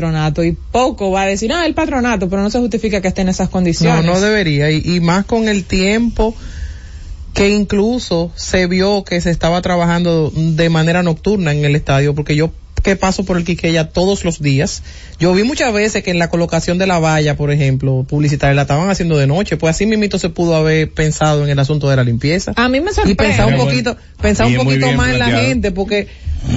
patronato y poco va a decir, ah, el patronato, pero no se justifica que esté en esas condiciones. No, no debería. Y, y más con el tiempo que incluso se vio que se estaba trabajando de manera nocturna en el estadio, porque yo que paso por el Quiqueya todos los días. Yo vi muchas veces que en la colocación de la valla, por ejemplo, publicitaria, la estaban haciendo de noche, pues así mismito se pudo haber pensado en el asunto de la limpieza. A mí me sorprende. Y pensar un poquito, pensar un poquito más en la gente, porque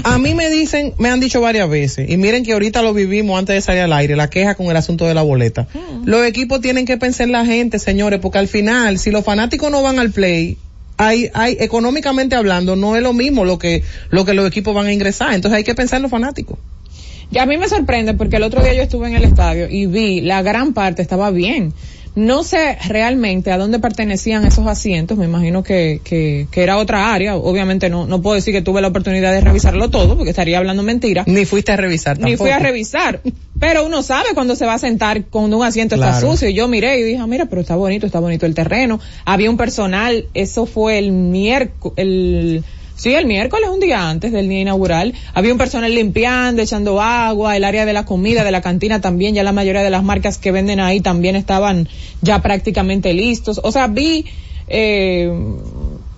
a mí me dicen, me han dicho varias veces, y miren que ahorita lo vivimos antes de salir al aire, la queja con el asunto de la boleta. Hmm. Los equipos tienen que pensar en la gente, señores, porque al final, si los fanáticos no van al play, hay, hay, económicamente hablando, no es lo mismo lo que, lo que los equipos van a ingresar. Entonces hay que pensar en los fanáticos. Y a mí me sorprende porque el otro día yo estuve en el estadio y vi la gran parte estaba bien. No sé realmente a dónde pertenecían esos asientos, me imagino que, que, que, era otra área, obviamente no, no puedo decir que tuve la oportunidad de revisarlo todo, porque estaría hablando mentira. Ni fuiste a revisar tampoco. Ni fui a revisar, pero uno sabe cuando se va a sentar cuando un asiento está sucio, y yo miré y dije, ah, mira, pero está bonito, está bonito el terreno, había un personal, eso fue el miércoles, el Sí, el miércoles, un día antes del día inaugural, había un personal limpiando, echando agua, el área de la comida, de la cantina también, ya la mayoría de las marcas que venden ahí también estaban ya prácticamente listos. O sea, vi, eh,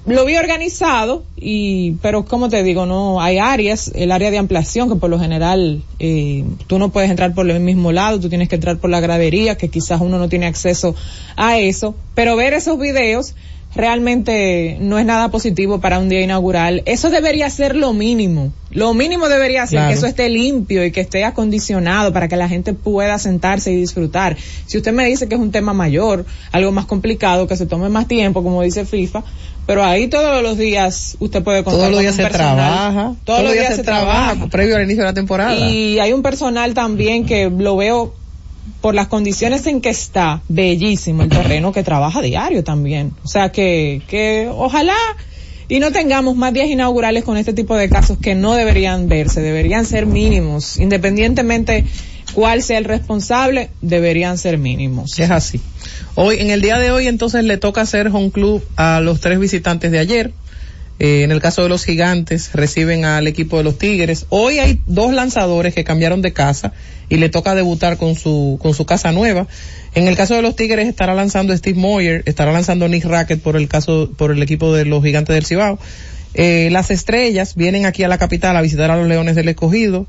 lo vi organizado y, pero como te digo, no, hay áreas, el área de ampliación que por lo general, eh, tú no puedes entrar por el mismo lado, tú tienes que entrar por la gradería, que quizás uno no tiene acceso a eso, pero ver esos videos, realmente no es nada positivo para un día inaugural. Eso debería ser lo mínimo. Lo mínimo debería ser que eso esté limpio y que esté acondicionado para que la gente pueda sentarse y disfrutar. Si usted me dice que es un tema mayor, algo más complicado, que se tome más tiempo, como dice FIFA, pero ahí todos los días usted puede contar todos los días se trabaja todos, los días, se, trabaja, previo al inicio de la temporada y hay un personal también que lo veo por las condiciones en que está, bellísimo el terreno que trabaja diario también. O sea que, que ojalá y no tengamos más días inaugurales con este tipo de casos que no deberían verse, deberían ser mínimos, independientemente cuál sea el responsable, deberían ser mínimos. Es así. Hoy, en el día de hoy, entonces le toca hacer home club a los tres visitantes de ayer. Eh, en el caso de los gigantes, reciben al equipo de los Tigres. Hoy hay dos lanzadores que cambiaron de casa y le toca debutar con su, con su casa nueva. En el caso de los Tigres estará lanzando Steve Moyer, estará lanzando Nick Rackett por el caso, por el equipo de los gigantes del Cibao. Eh, las estrellas vienen aquí a la capital a visitar a los Leones del Escogido.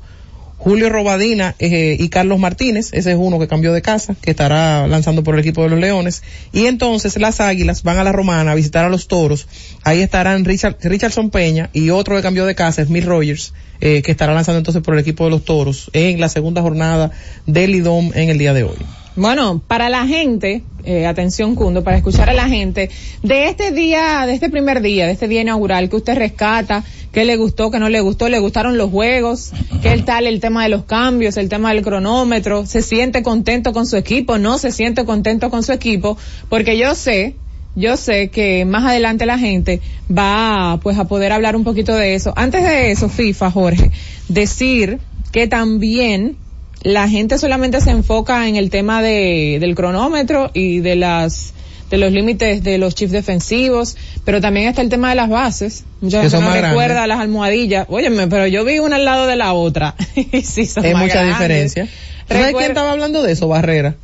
Julio Robadina eh, y Carlos Martínez, ese es uno que cambió de casa, que estará lanzando por el equipo de los Leones. Y entonces las Águilas van a la Romana a visitar a los Toros. Ahí estarán Richard, Richardson Peña y otro que cambió de casa, Smith Rogers, eh, que estará lanzando entonces por el equipo de los Toros en la segunda jornada del IDOM en el día de hoy. Bueno, para la gente, eh, atención Cundo, para escuchar a la gente, de este día, de este primer día, de este día inaugural que usted rescata, qué le gustó, qué no le gustó, le gustaron los juegos, qué tal el tema de los cambios, el tema del cronómetro, se siente contento con su equipo, no se siente contento con su equipo, porque yo sé, yo sé que más adelante la gente va pues a poder hablar un poquito de eso. Antes de eso, FIFA, Jorge, decir que también la gente solamente se enfoca en el tema de, del cronómetro y de las de los límites de los chips defensivos, pero también está el tema de las bases. Mucha gente no recuerda las almohadillas. Óyeme, pero yo vi una al lado de la otra. sí, son Hay mucha diferencia. ¿Sabes quién estaba hablando de eso? Barrera.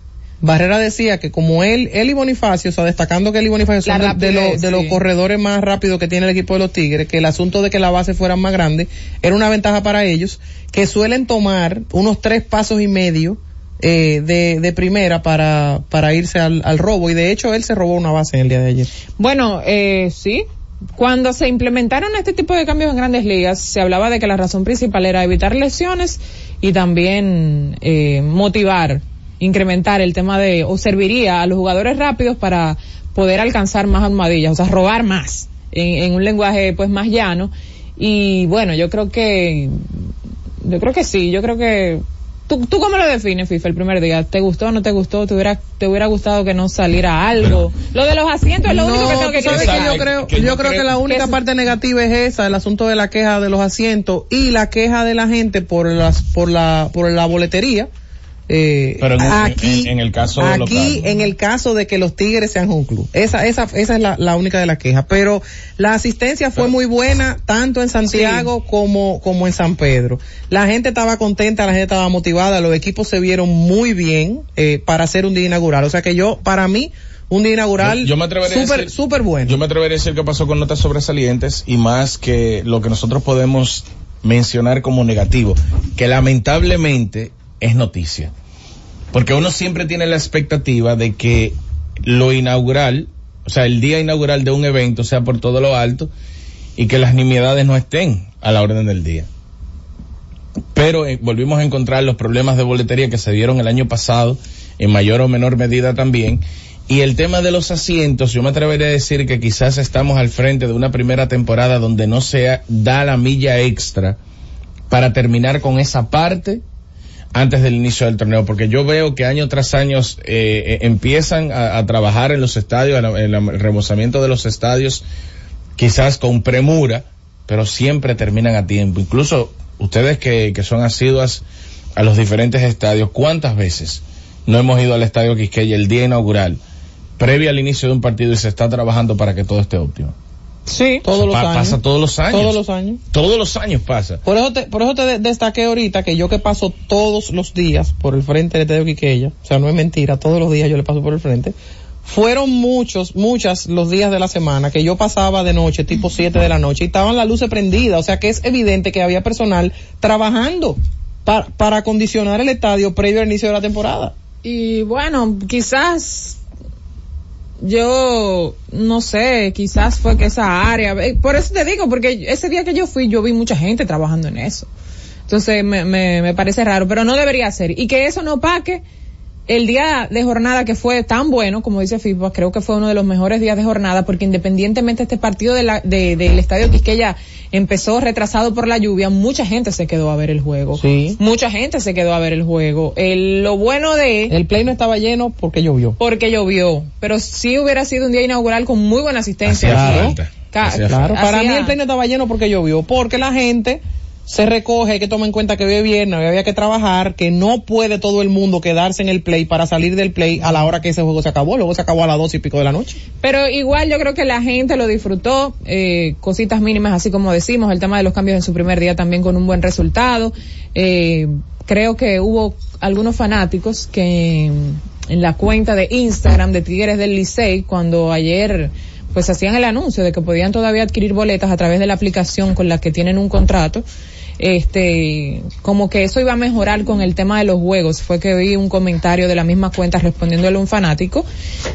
Barrera decía que como él, él y Bonifacio, o sea, destacando que él y Bonifacio son de, de los corredores más rápidos que tiene el equipo de los Tigres, que el asunto de que la base fuera más grande era una ventaja para ellos, que suelen tomar unos tres pasos y medio eh, de, de, primera para, para irse al, al, robo y de hecho él se robó una base en el día de ayer. Bueno, eh, sí. Cuando se implementaron este tipo de cambios en grandes ligas, se hablaba de que la razón principal era evitar lesiones y también eh, motivar, incrementar el tema de, o serviría a los jugadores rápidos para poder alcanzar más almohadillas, o sea, robar más, en, en un lenguaje pues más llano. Y bueno, yo creo que, yo creo que sí, yo creo que ¿Tú, ¿Tú cómo lo defines, FIFA, el primer día? ¿Te gustó o no te gustó? ¿Te hubiera, te hubiera gustado que no saliera algo? Lo de los asientos es lo único que tengo que decir. yo creo, que yo creo que la única parte negativa es esa, el asunto de la queja de los asientos y la queja de la gente por las, por la, por la boletería Eh, Pero en, aquí, en, en el caso aquí, local. en el caso de que los Tigres sean un club. Esa, esa, esa es la, la única de las quejas. Pero la asistencia fue muy buena, tanto en Santiago como, como en San Pedro. La gente estaba contenta, la gente estaba motivada, los equipos se vieron muy bien, eh, para hacer un día inaugural. O sea que yo, para mí, un día inaugural Yo- yo me atrevería a súper, decir- súper bueno. Yo me atrevería a decir que pasó con notas sobresalientes y más que lo que nosotros podemos mencionar como negativo, que lamentablemente es noticia. Porque uno siempre tiene la expectativa de que lo inaugural, o sea, el día inaugural de un evento sea por todo lo alto y que las nimiedades no estén a la orden del día. Pero eh, volvimos a encontrar los problemas de boletería que se dieron el año pasado, en mayor o menor medida también. Y el tema de los asientos, yo me atrevería a decir que quizás estamos al frente de una primera temporada donde no se da la milla extra para terminar con esa parte antes del inicio del torneo, porque yo veo que año tras año eh, eh, empiezan a, trabajar en los estadios, en el remozamiento de los estadios, quizás con premura, pero siempre terminan a tiempo. Incluso ustedes que, que son asiduas a los diferentes estadios, ¿cuántas veces no hemos ido al estadio Quisqueya el día inaugural, previo al inicio de un partido y se está trabajando para que todo esté óptimo? Sí, todos los Pa- años. Pasa todos los años. Todos los años. Todos los años pasa. Por eso te, por eso te de- destaqué ahorita que yo que paso todos los días por el frente del Estadio Quiqueya, o sea, no es mentira, todos los días yo le paso por el frente, fueron muchos, muchas los días de la semana que yo pasaba de noche, tipo 7 de la noche, y estaban las luces prendidas, o sea que es evidente que había personal trabajando para, para acondicionar el estadio previo al inicio de la temporada. Y bueno, quizás yo no sé, quizás fue que esa área, eh, por eso te digo, porque ese día que yo fui yo vi mucha gente trabajando en eso. Entonces me, me, me parece raro, pero no debería ser. Y que eso no paque el día de jornada que fue tan bueno, como dice FIFA, creo que fue uno de los mejores días de jornada, porque independientemente este partido de la, de, del Estadio Quisqueya empezó retrasado por la lluvia, mucha gente se quedó a ver el juego. Sí. Mucha gente se quedó a ver el juego. El, lo bueno de El play no estaba lleno porque llovió. porque llovió, pero sí hubiera sido un día inaugural con muy buena asistencia. Hacía Claro. falta. Ca- Hacía Claro, para mí el play no estaba lleno porque llovió, porque la gente se recoge, hay que tomar en cuenta que hoy es viernes, hoy había que trabajar, que no puede todo el mundo quedarse en el play para salir del play a la hora que ese juego se acabó, luego se acabó a las dos y pico de la noche. Pero igual yo creo que la gente lo disfrutó, eh, cositas mínimas, así como decimos, el tema de los cambios en su primer día también con un buen resultado. Eh, creo que hubo algunos fanáticos que en la cuenta de Instagram de Tigres del Licey, cuando ayer pues hacían el anuncio de que podían todavía adquirir boletas a través de la aplicación con la que tienen un contrato, este, como que eso iba a mejorar con el tema de los juegos. Fue que vi un comentario de la misma cuenta respondiéndole a un fanático,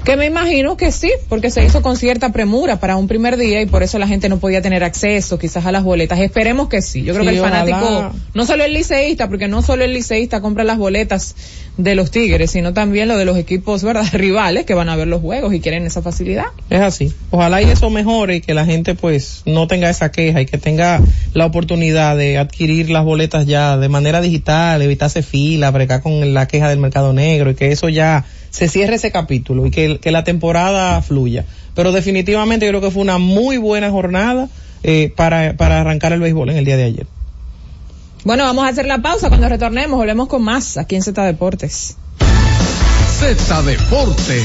que me imagino que sí, porque se hizo con cierta premura para un primer día y por eso la gente no podía tener acceso quizás a las boletas. Esperemos que sí. Yo creo Sí, que el ojalá. fanático, no solo el liceísta, porque no solo el liceísta compra las boletas de los Tigres, sino también lo de los equipos, ¿verdad? Rivales que van a ver los juegos y quieren esa facilidad. Es así. Ojalá y eso mejore y que la gente pues no tenga esa queja y que tenga la oportunidad de adquirir las boletas ya de manera digital, evitarse fila, bregar con la queja del mercado negro y que eso ya se cierre ese capítulo y que, que la temporada fluya. Pero definitivamente yo creo que fue una muy buena jornada eh, para, para arrancar el béisbol en el día de ayer. Bueno, vamos a hacer la pausa. Cuando retornemos, volvemos con más aquí en Z Deportes. Z Deportes.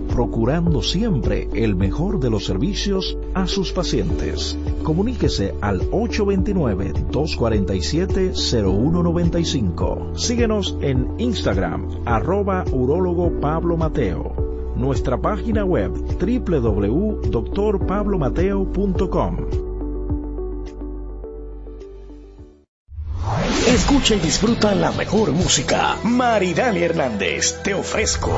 procurando siempre el mejor de los servicios a sus pacientes. Comuníquese al 829-247-0195. Síguenos en Instagram, arroba urólogo Pablo Mateo. Nuestra página web www.drpablomateo.com. Escucha y disfruta la mejor música. Maridani Hernández, te ofrezco.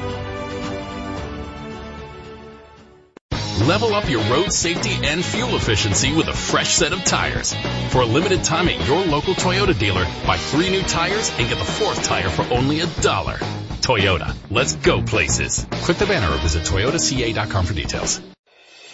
Level up your road safety and fuel efficiency with a fresh set of tires. For a limited time at your local Toyota dealer, buy three new tires and get the fourth tire for only a dollar. Toyota, let's go places. Click the banner or visit toyotaca.com for details.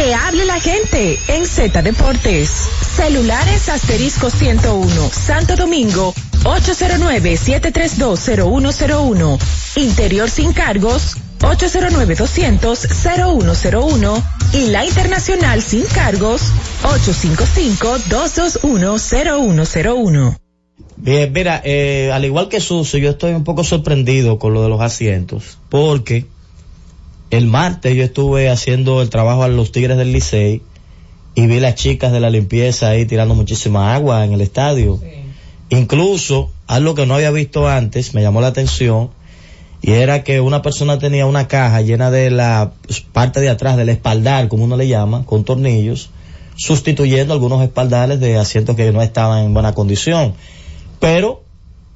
Que hable la gente en Z Deportes. Celulares asterisco 101, Santo Domingo, 809-7320101. Interior sin cargos, 809-200-0101. Y la internacional sin cargos, 855-221-0101. Bien, mira, eh, al igual que Suso, yo estoy un poco sorprendido con lo de los asientos, porque el martes yo estuve haciendo el trabajo a los Tigres del Licey y vi las chicas de la limpieza ahí tirando muchísima agua en el estadio. Sí. Incluso, algo que no había visto antes, me llamó la atención, y era que una persona tenía una caja llena de la parte de atrás del espaldar, como uno le llama, con tornillos, sustituyendo algunos espaldales de asientos que no estaban en buena condición. Pero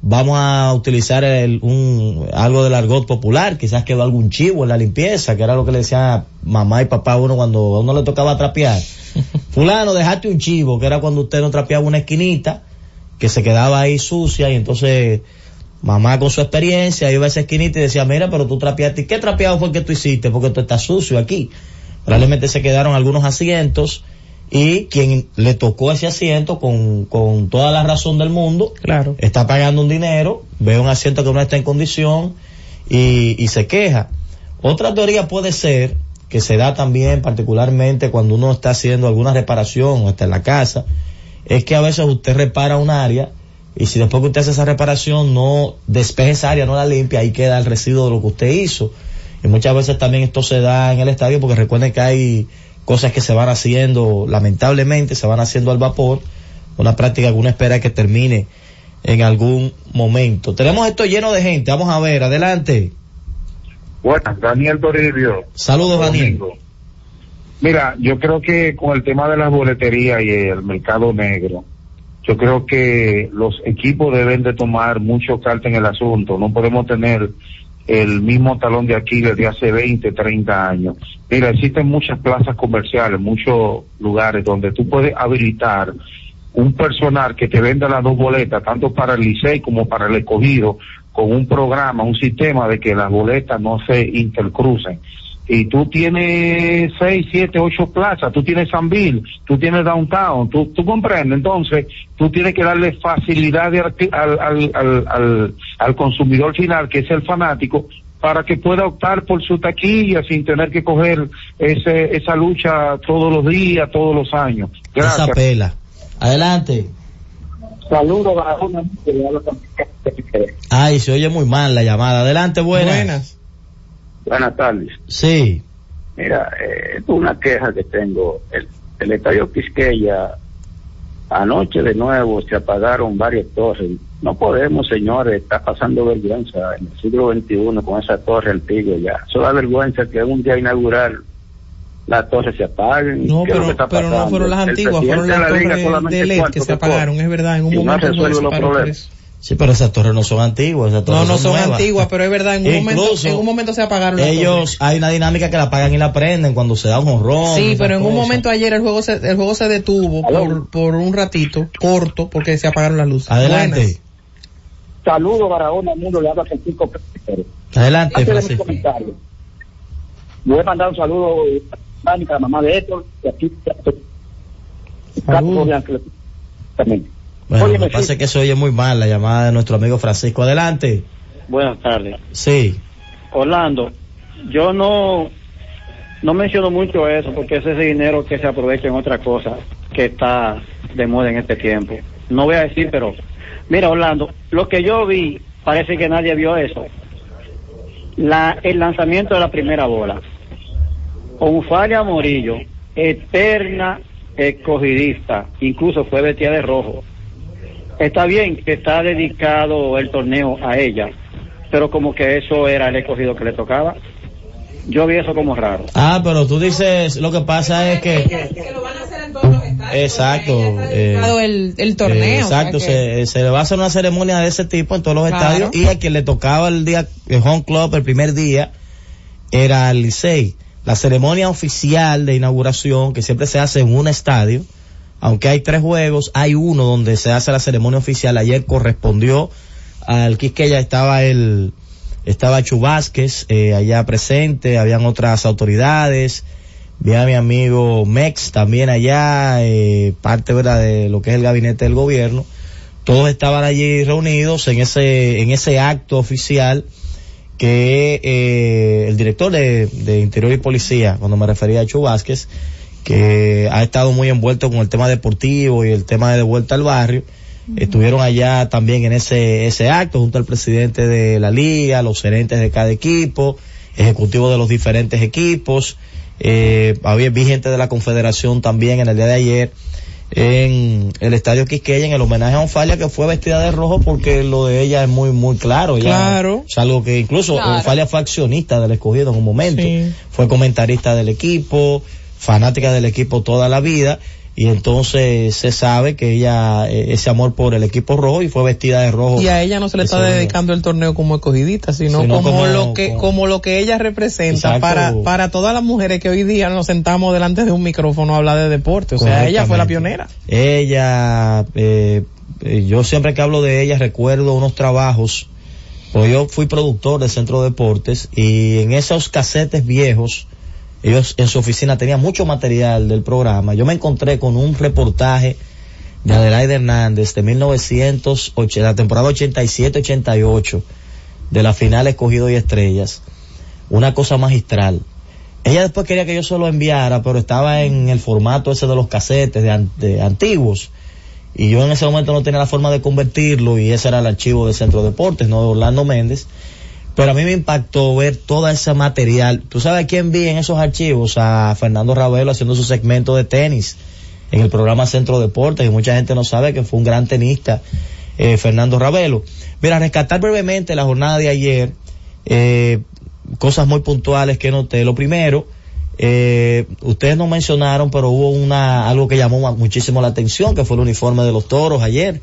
vamos a utilizar el, un, algo del argot popular, quizás quedó algún chivo en la limpieza, que era lo que le decía mamá y papá a uno cuando a uno le tocaba trapear. Fulano, dejaste un chivo, que era cuando usted no trapeaba una esquinita, que se quedaba ahí sucia y entonces mamá con su experiencia iba a esa esquinita y decía, mira, pero tú trapeaste, ¿y qué trapeado fue que tú hiciste? Porque tú estás sucio aquí. Probablemente se quedaron algunos asientos y quien le tocó ese asiento con, con toda la razón del mundo, claro. está pagando un dinero, ve un asiento que no está en condición y, y se queja. Otra teoría puede ser que se da también particularmente cuando uno está haciendo alguna reparación o está en la casa, es que a veces usted repara un área y si después que usted hace esa reparación no despeje esa área, no la limpia, ahí queda el residuo de lo que usted hizo. Y muchas veces también esto se da en el estadio porque recuerden que hay cosas que se van haciendo, lamentablemente, se van haciendo al vapor, una práctica que uno espera que termine en algún momento. Tenemos esto lleno de gente, vamos a ver, adelante. Buenas, Daniel Toribio. Saludos, Daniel. Mira, yo creo que con el tema de las boleterías y el mercado negro, yo creo que los equipos deben de tomar mucho carta en el asunto. No podemos tener el mismo talón de Aquiles de hace 20, 30 años. Mira, existen muchas plazas comerciales, muchos lugares donde tú puedes habilitar un personal que te venda las dos boletas, tanto para el Licey como para el escogido, con un programa, un sistema de que las boletas no se intercrucen. Y tú tienes seis, siete, ocho plazas, tú tienes Sanville, tú tienes Downtown, tú, tú comprendes, entonces tú tienes que darle facilidad de al, al, al, al, al consumidor final, que es el fanático, para que pueda optar por su taquilla sin tener que coger ese, esa lucha todos los días, todos los años. Esa pela. Adelante. Saludos a una Ay, se oye muy mal la llamada. Adelante, buenas. Buenas tardes. Sí. Mira, eh, es una queja que tengo. El, el estadio Quisqueya, anoche de nuevo se apagaron varias torres. No podemos, señores, está pasando vergüenza en el siglo XXI con esa torre antigua ya. Eso da vergüenza que un día inaugural las torres se apaguen. No, ¿Qué es lo pero, está pero no fueron las antiguas, fueron las de la torres de LED que se apagaron, es verdad, en un Y no momento resuelve se los problemas. Sí, pero esas torres no son antiguas. Esas torres No, no son antiguas, pero es verdad, en un, momento, en un momento se apagaron las Ellos, hay una dinámica que la apagan y la prenden cuando se da un honrón. Sí, pero en un momento ayer el juego se, el juego se detuvo por, por un ratito, corto, porque se apagaron las luces. Adelante. Buenas. Saludos, Barahona, mundo le habla Francisco Pérez. Adelante, Francisco. comentario, voy a mandar un saludo a la mamá de Héctor, y aquí Ángeles. También. Bueno, Oye, me pasa es que se oye muy mal la llamada de nuestro amigo Francisco. Adelante. Buenas tardes. Sí. Orlando, yo no no menciono mucho eso porque ese es ese dinero que se aprovecha en otra cosa que está de moda en este tiempo. No voy a decir, pero mira Orlando, lo que yo vi, parece que nadie vio eso. La, el lanzamiento de la primera bola. Onfalia Morillo, eterna escogidista, incluso fue vestida de rojo. Está bien que está dedicado el torneo a ella, pero como que eso era el escogido que le tocaba. Yo vi eso como raro. Ah, pero tú dices, lo que pasa es que... Exacto. eh, el, el eh, torneo. o sea exacto, que- se, se le va a hacer una ceremonia de ese tipo en todos los Claro. estadios y a quien le tocaba el día, el home club el primer día era el Licey. La ceremonia oficial de inauguración que siempre se hace en un estadio, aunque hay tres juegos, hay uno donde se hace la ceremonia oficial. Ayer correspondió al Quisqueya estaba el, estaba Chu eh, allá presente, habían otras autoridades, vi a mi amigo Mex también allá, eh, parte verdad de lo que es el gabinete del gobierno. Todos estaban allí reunidos en ese, en ese acto oficial que eh, el director de, de Interior y Policía, cuando me refería a Chu Vázquez, que ha estado muy envuelto con el tema deportivo y el tema de vuelta al barrio, estuvieron allá también en ese, ese acto junto al presidente de la liga, los gerentes de cada equipo, ejecutivos de los diferentes equipos, eh, había vi gente de la confederación también en el día de ayer en el estadio Quisqueya en el homenaje a Onfalia que fue vestida de rojo porque lo de ella es muy muy claro ya Claro. es algo que incluso Claro. Onfalia fue accionista del escogido en un momento Sí. fue comentarista del equipo fanática del equipo toda la vida y entonces se sabe que ella eh, ese amor por el equipo rojo y fue vestida de rojo Y a ella no se le está dedicando el torneo como escogidita, sino, Sino como, como- lo que como- como lo que ella representa Exacto. para para todas las mujeres que hoy día nos sentamos delante de un micrófono a hablar de deporte. O sea, ella fue la pionera. Ella, eh, eh, yo siempre que hablo de ella recuerdo unos trabajos, pues yo fui productor del Centro de Deportes y en esos casetes viejos, ellos en su oficina tenían mucho material del programa. Yo me encontré con un reportaje de Adelaide Hernández de 1980, la temporada 87-88 de la final Escogido y Estrellas. Una cosa magistral. Ella después quería que yo se lo enviara, pero estaba en el formato ese de los casetes de antiguos. Y yo en ese momento no tenía la forma de convertirlo y ese era el archivo del Centro de Deportes, no de Orlando Méndez. Pero a mí me impactó ver todo ese material. ¿Tú sabes a quién vi en esos archivos? A Fernando Ravelo haciendo su segmento de tenis en el programa Centro Deportes y mucha gente no sabe que fue un gran tenista, eh, Fernando Ravelo. Mira, rescatar brevemente la jornada de ayer, eh, cosas muy puntuales que noté. Lo primero, eh, ustedes no mencionaron, pero hubo una, algo que llamó muchísimo la atención, que fue el uniforme de los toros ayer,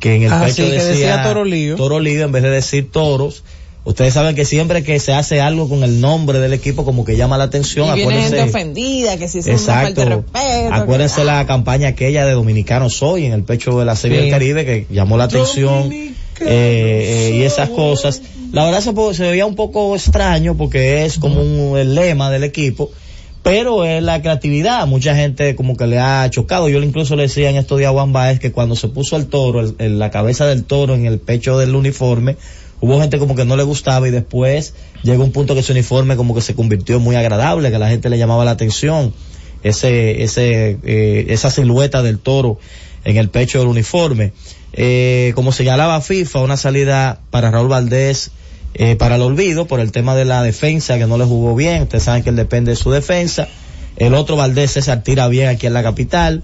que en el Ah, pecho sí, decía, decía Toro Lío. Toro Lío en vez de decir toros. Ustedes saben que siempre que se hace algo con el nombre del equipo como que llama la atención, y viene gente ofendida, que si es una falta Exacto. de respeto. Acuérdense que- la campaña aquella de Dominicano Soy en el pecho de la Serie Sí. del Caribe que llamó la atención eh, y esas cosas. La verdad se, se, veía un poco extraño porque es como un, el lema del equipo, pero es la creatividad. Mucha gente como que le ha chocado. Yo incluso le decía en estos días a Juan Baez que cuando se puso el toro, el, el, la cabeza del toro en el pecho del uniforme, hubo gente como que no le gustaba y después llegó un punto que ese uniforme como que se convirtió muy agradable, que la gente le llamaba la atención ese, ese, eh, esa silueta del toro en el pecho del uniforme. Eh, como señalaba FIFA, una salida para Raúl Valdés eh, para el olvido por el tema de la defensa que no le jugó bien. Ustedes saben que él depende de su defensa. El otro Valdés se tira bien aquí en la capital.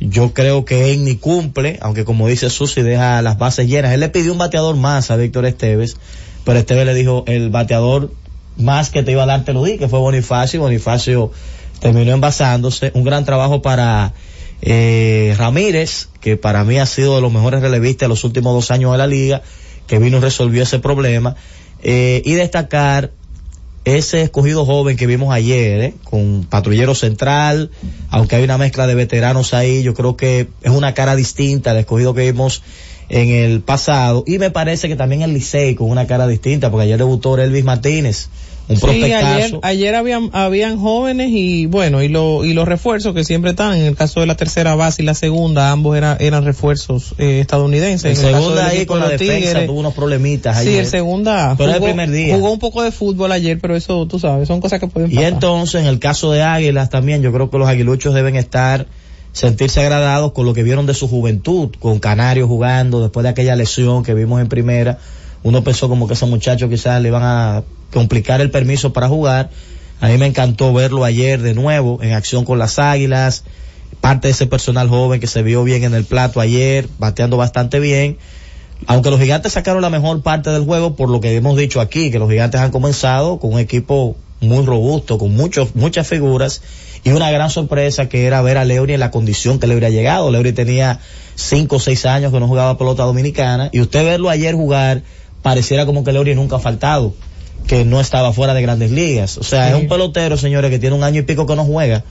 Yo creo que él ni cumple, aunque como dice Susi deja las bases llenas. Él le pidió un bateador más a Víctor Esteves, pero Esteves le dijo el bateador más que te iba a dar te lo di, que fue Bonifacio. Bonifacio terminó envasándose. Un gran trabajo para eh, Ramírez, que para mí ha sido de los mejores relevistas de los últimos dos años de la liga, que vino y resolvió ese problema. Eh, y destacar ese escogido joven que vimos ayer, ¿eh? con patrullero central, aunque hay una mezcla de veteranos ahí, yo creo que es una cara distinta al escogido que vimos en el pasado. Y me parece que también el Licey con una cara distinta, porque ayer debutó Elvis Martínez, un sí, ayer, ayer habían, habían jóvenes y bueno, y, lo, y los refuerzos que siempre están, en el caso de la tercera base y la segunda, ambos era, eran refuerzos eh, estadounidenses. El en segunda ahí con la defensa tigres, tuvo unos problemitas ayer. Sí, el segunda pero jugó, el primer día. jugó un poco de fútbol ayer, pero eso tú sabes, son cosas que pueden pasar. Y entonces, en el caso de Águilas también, yo creo que los aguiluchos deben estar sentirse agradados con lo que vieron de su juventud, con Canario jugando después de aquella lesión que vimos en primera. Uno pensó como que esos muchachos quizás le iban a complicar el permiso para jugar. A mí me encantó verlo ayer de nuevo en acción con las Águilas. Parte de ese personal joven que se vio bien en el plato ayer, bateando bastante bien. Aunque los gigantes sacaron la mejor parte del juego, por lo que hemos dicho aquí, que los gigantes han comenzado con un equipo muy robusto, con muchos, muchas figuras, y una gran sorpresa que era ver a Leury en la condición que le hubiera llegado. Leury tenía cinco o seis años que no jugaba pelota dominicana, y usted verlo ayer jugar, pareciera como que Leury nunca ha faltado que no estaba fuera de grandes ligas. O sea, sí. es un pelotero, señores, que tiene un año y pico que no juega,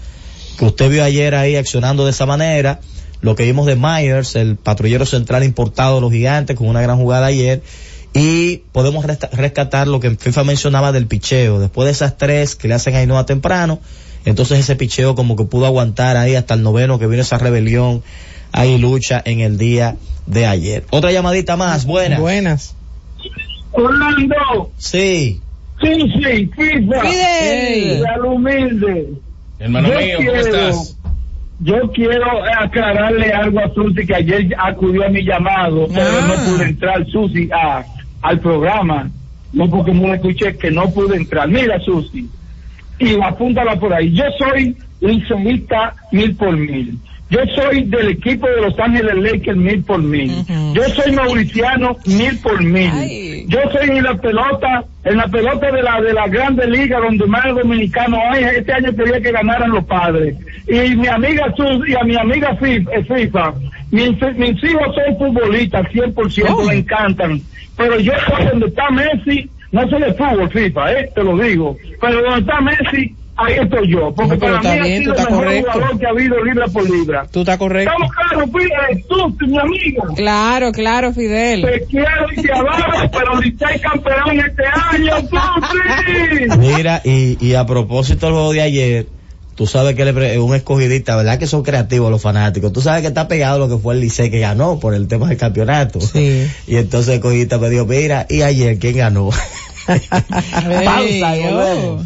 que usted vio ayer ahí accionando de esa manera, lo que vimos de Myers, el patrullero central importado de los gigantes, con una gran jugada ayer, y podemos rescatar lo que FIFA mencionaba del picheo, después de esas tres que le hacen a temprano, entonces ese picheo como que pudo aguantar ahí hasta el noveno que vino esa rebelión, ahí lucha en el día de ayer. Otra llamadita más, buenas. Buenas. Orlando. Sí. Sí, sí, FIFA. Fidel. Humilde. Hermano yo mío, quiero, ¿cómo estás? Yo quiero aclararle algo a Susi que ayer acudió a mi llamado, pero Ah. no pude entrar, Susi, a, al programa. No porque no escuché, que no pude entrar. Mira, Susi, y apúntala por ahí. Yo soy liceísta mil por mil. Yo soy del equipo de Los Ángeles Lakers mil por mil. Yo soy mauriciano mil por mil. Yo soy en la pelota, en la pelota de la de la Grande Liga donde más dominicanos hay. Este año quería que ganaran los padres. Y mi amiga Sus y a mi amiga FIFA, eh, FIFA mis, mis hijos son futbolistas 100%, me encantan. Pero yo donde está Messi, no soy de fútbol FIFA, eh, te lo digo. Pero donde está Messi, ahí estoy yo. Porque No, para mí está ha bien, sido el mejor correcto. jugador que ha habido libra por libra. Tú estás correcto. Estamos claros, Fidel, tú, mi amigo. Claro, claro, Fidel. Te quiero y te adoro, pero Licey campeón este año, tú sí. Mira, y, y a propósito del juego de ayer, tú sabes que es un escogidista, ¿verdad? Que son creativos los fanáticos. Tú sabes que está pegado lo que fue el Licey que ganó por el tema del campeonato. Sí. Y entonces el escogidista me dijo, mira, ¿y ayer quién ganó? Pausa y volvemos.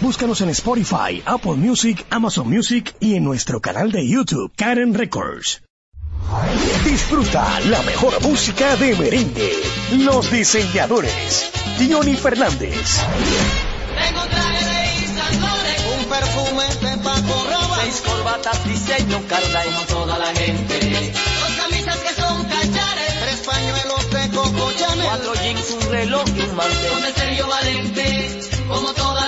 Búscanos en Spotify, Apple Music, Amazon Music y en nuestro canal de YouTube, Karen Records. Disfruta la mejor música de merengue. Los diseñadores. Johnny Fernández. Tengo traje de Loren, un perfume de Paco Rabanne, seis corbatas diseño Carla como toda la gente, dos camisas que son cachares, tres pañuelos de Coco Chanel, cuatro jeans, un reloj y un mantel, con el Sergio Valente, como toda la gente.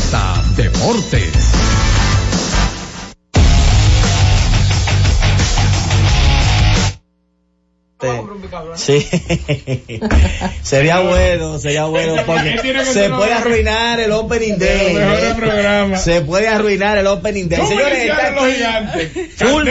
Z Deportes. Sí, sería bueno, sería bueno porque se puede arruinar el opening day. ¿eh? Se puede arruinar el opening day. Señores, está aquí full,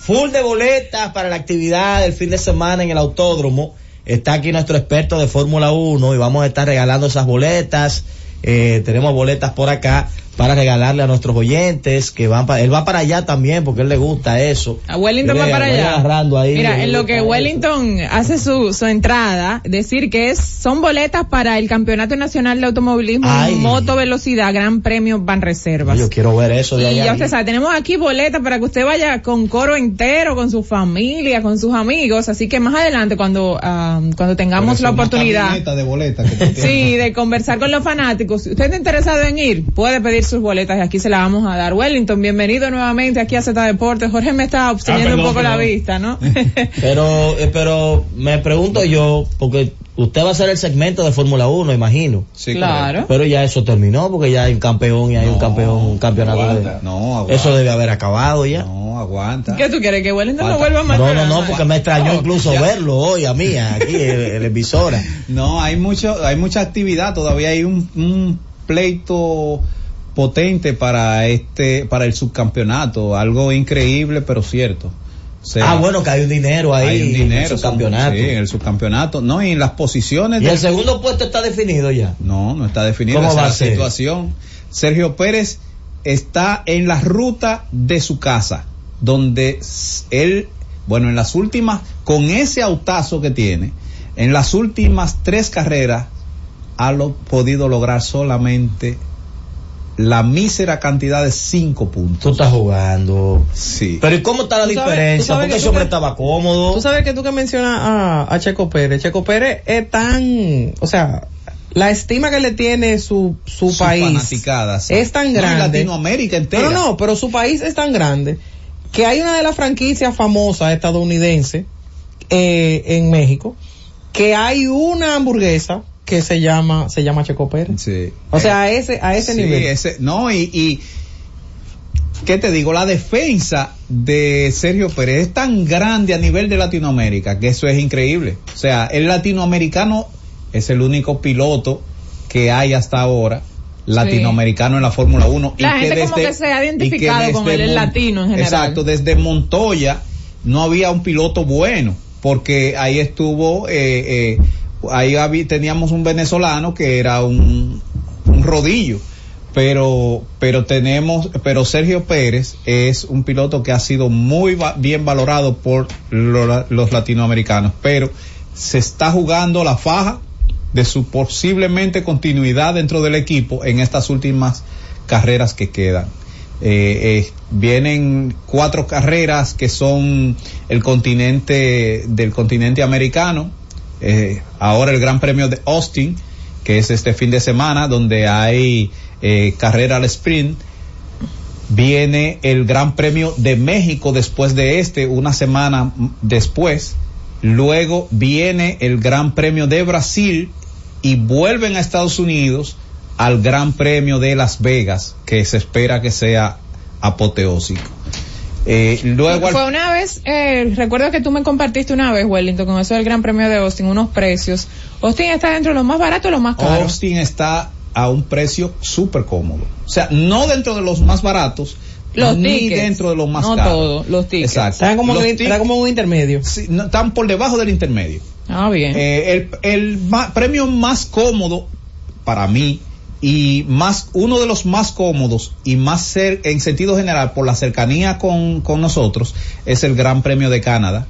full de boletas para la actividad del fin de semana en el autódromo. Está aquí nuestro experto de Fórmula 1 y vamos a estar regalando esas boletas. Eh, tenemos boletas por acá para regalarle a nuestros oyentes que van para, él va para allá también porque él le gusta eso. A Wellington va para allá. agarrando ahí, Mira, en lo que eso. Wellington hace su, su entrada, decir que es, son boletas para el Campeonato Nacional de Automovilismo. Moto Velocidad, Gran Premio Van Reservas. Yo quiero ver eso de Y allá. ya usted sabe, tenemos aquí boletas para que usted vaya con coro entero, con su familia, con sus amigos, así que más adelante cuando, ah, cuando tengamos la oportunidad. de boletas que. Sí, de conversar con los fanáticos. Si usted está interesado en ir, puede pedir sus boletas y aquí se las vamos a dar. Wellington, bienvenido nuevamente aquí a Z Deportes. Jorge me está obstruyendo Ah, un poco la vista, ¿no? Pero, eh, pero me pregunto yo, porque usted va a hacer el segmento de Fórmula 1, imagino. Sí, Claro. Pero ya eso terminó, porque ya hay un campeón y hay un campeón, un campeonato. aguanta. de- No, aguanta. eso debe haber acabado ya. No, aguanta. ¿Qué tú quieres? ¿Que Wellington no vuelva más? No, no, no, porque me extrañó No, incluso ya. verlo hoy a mí, aquí en, en la emisora. No, hay mucho, hay mucha actividad, todavía hay un, un pleito potente para este, para el subcampeonato, algo increíble pero cierto. O sea, ah, bueno, que hay un dinero ahí hay un dinero, en el subcampeonato. Sí, en el subcampeonato. No, y en las posiciones y de- el segundo puesto está definido ya. No, no está definido ¿Cómo esa va es a la ser? situación. Sergio Pérez está en la ruta de su casa, donde él, bueno, en las últimas, con ese autazo que tiene, en las últimas tres carreras ha lo- podido lograr solamente la mísera cantidad de cinco puntos. Tú estás jugando. Sí. Pero ¿y cómo está la sabes- diferencia? sabes Porque que ese hombre estaba cómodo. Tú sabes que tú que mencionas a, a Checo Pérez, Checo Pérez es tan, o sea, la estima que le tiene su, su, Su país es tan No, grande. Latinoamérica entera. No, no, pero su país es tan grande que hay una de las franquicias famosas estadounidenses eh, en México que hay una hamburguesa que se llama se llama Checo Pérez. Sí. O sea, a ese a ese Sí, nivel. ese- no, y, y ¿qué te digo? La defensa de Sergio Pérez es tan grande a nivel de Latinoamérica que eso es increíble. O sea, el latinoamericano es el único piloto que hay hasta ahora latinoamericano en la Fórmula 1 La gente como que se ha y identificado con desde él, el latino en general. Exacto, desde Montoya no había un piloto bueno, porque ahí estuvo, eh, eh, ahí teníamos un venezolano que era un, un rodillo. Pero, pero tenemos, pero Sergio Pérez es un piloto que ha sido muy bien valorado por lo- los latinoamericanos, pero se está jugando la faja de su posiblemente continuidad dentro del equipo en estas últimas carreras que quedan. Eh, eh, vienen cuatro carreras que son el continente del continente americano. Eh, ahora el Gran Premio de Austin, que es este fin de semana, donde hay eh, carrera al sprint. Viene el Gran Premio de México después de este, una semana después. Luego viene el Gran Premio de Brasil y vuelven a Estados Unidos al Gran Premio de Las Vegas, que se espera que sea apoteósico. Eh, luego Fue una vez, eh, recuerdo que tú me compartiste una vez, Wellington, con eso del Gran Premio de Austin, unos precios. Austin está dentro de los más baratos o los más caros. Austin está a un precio súper cómodo. O sea, no dentro de los más baratos, Los ni tickets. dentro de los más No caros. todo, los tickets. Exacto. Están como Los en- tic- están como un intermedio. Sí, no, están por debajo del intermedio. Ah, bien. Eh, el el ma- premio más cómodo para mí y más uno de los más cómodos y más ser en sentido general por la cercanía con, con nosotros es el Gran Premio de Canadá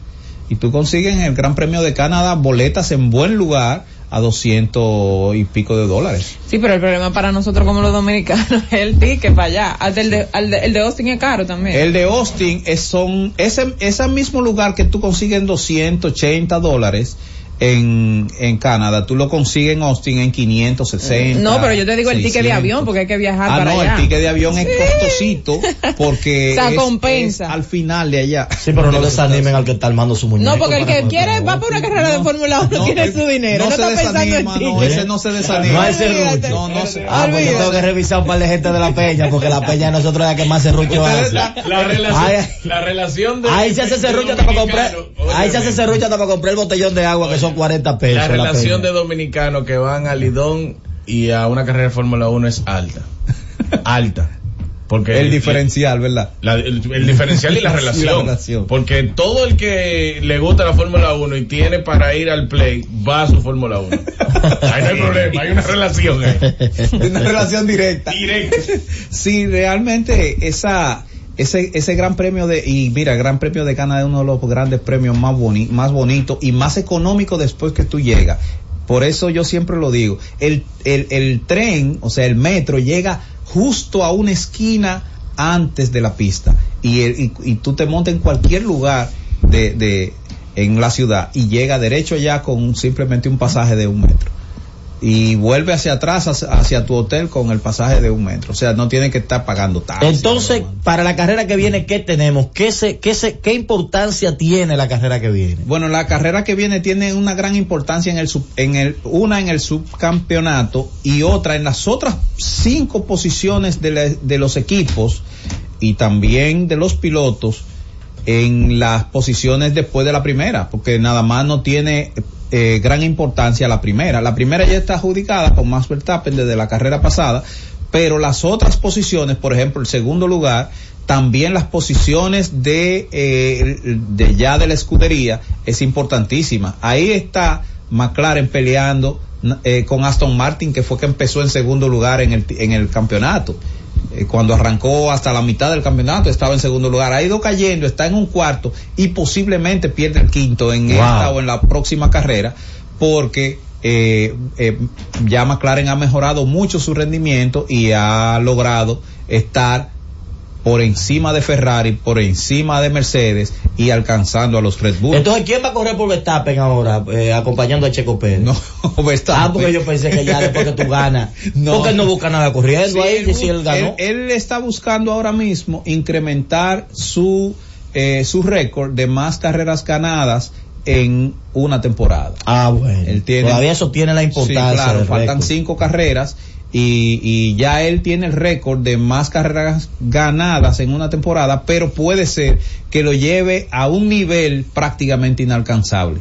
y tú consigues en el Gran Premio de Canadá boletas en buen lugar a 200 y pico de dólares. Sí, pero el problema para nosotros como los dominicanos es el ticket para allá. Hasta el de, al de- el de Austin es caro también. El de Austin es son ese ese mismo lugar que tú consigues en 280 dólares en, en Canadá, tú lo consigues en Austin en 560. no, pero yo te digo el ticket de 600. avión porque hay que viajar Ah, para no, allá. el ticket de avión es costosito porque O sea, es- compensa. es al final de allá. Sí, pero no desanimen al que está armando su muñeco. No, porque el que quiere va por una carrera de Fórmula 1 tiene su dinero. No, no se está pensando en desanima, ti. no, ese no se desanima. No. No, no se. Ah, pues yo tengo que revisar un par de gente de la peña, porque la peña de nosotros es la que más serrucho hace. La, la relación, Ay, la relación de. Ahí se hace serrucho hasta para comprar, ahí se hace serrucho hasta para comprar el botellón de agua que son 40 pesos. La la relación peña. de dominicanos que van a Lidón y a una carrera de Fórmula 1 es alta. alta. Porque El diferencial, ¿verdad? la- el, el diferencial y la relación. la relación. Porque todo el que le gusta la Fórmula 1 y tiene para ir al play, va a su Fórmula 1. Ahí no hay problema, hay una relación ahí. Una relación directa. Directa. Sí, realmente esa ese ese gran premio de y mira, el Gran Premio de Canadá es uno de los grandes premios más boni, más bonitos y más económicos después que tú llegas. Por eso yo siempre lo digo, el, el, el tren, o sea, el metro llega justo a una esquina antes de la pista y, el- y, tú te montas en cualquier lugar de, de en la ciudad y llega derecho allá con simplemente un pasaje de un metro y vuelve hacia atrás hacia, tu hotel con el pasaje de un metro. O sea, no tiene que estar pagando taxi. Entonces, para la carrera que viene, ¿qué tenemos? ¿Qué, se, qué, se, ¿Qué importancia tiene la carrera que viene? Bueno, la carrera que viene tiene una gran importancia en el, sub- en el una en el subcampeonato y otra en las otras cinco posiciones de, la- de los equipos y también de los pilotos en las posiciones después de la primera, porque nada más no tiene eh, gran importancia la primera. La primera ya está adjudicada con Max Verstappen desde la carrera pasada, pero las otras posiciones, por ejemplo, el segundo lugar, también las posiciones de, eh, de ya de la escudería es importantísima. Ahí está McLaren peleando eh, con Aston Martin, que fue que empezó en segundo lugar en el, en el campeonato. Eh, cuando arrancó hasta la mitad del campeonato estaba en segundo lugar, ha ido cayendo, está en un cuarto y posiblemente pierde el quinto en Wow. esta o en la próxima carrera porque eh, eh, ya McLaren ha mejorado mucho su rendimiento y ha logrado estar por encima de Ferrari, por encima de Mercedes y alcanzando a los Red Bull. Entonces, ¿quién va a correr por Verstappen ahora, eh, acompañando a Checo Pérez? No, Verstappen. Ah, porque yo pensé que ya después que tú ganas. No. Porque él no busca nada corriendo Sí, ahí, él, si él ganó. él- él está buscando ahora mismo incrementar su eh, su récord de más carreras ganadas en una temporada. Ah, bueno. Él tiene- Todavía eso tiene la Sí, importancia. claro, del faltan récord. cinco carreras y, y ya él tiene el récord de más carreras ganadas en una temporada, pero puede ser que lo lleve a un nivel prácticamente inalcanzable.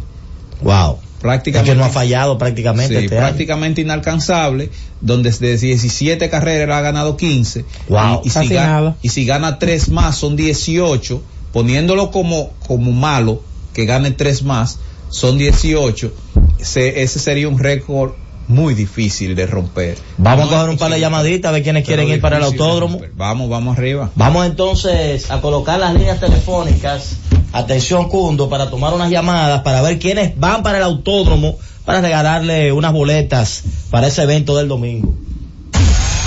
Wow. Prácticamente. Es que no ha fallado prácticamente Sí, este año. prácticamente inalcanzable, donde de 17 carreras él ha ganado 15. Wow, y, y si gana, y si gana tres más son 18, poniéndolo como, como malo, que gane tres más, son 18, se- ese sería un récord muy difícil de romper. Vamos a coger un par de llamaditas a ver quiénes quieren ir para el autódromo. Vamos, vamos arriba. Vamos entonces a colocar las líneas telefónicas. Atención, Cundo, para tomar unas llamadas, para ver quiénes van para el autódromo, para regalarle unas boletas para ese evento del domingo.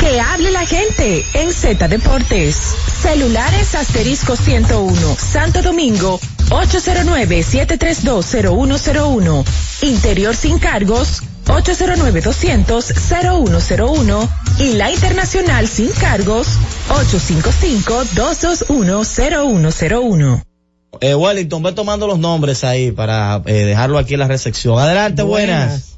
Que hable la gente en Z Deportes. Celulares asterisco 101, Santo Domingo, 809-7320101. Interior sin cargos, 809-200-0101. Y la internacional sin cargos, 855-221-0101. Eh, Wellington, ve tomando los nombres ahí para eh, dejarlo aquí en la recepción. Adelante, buenas.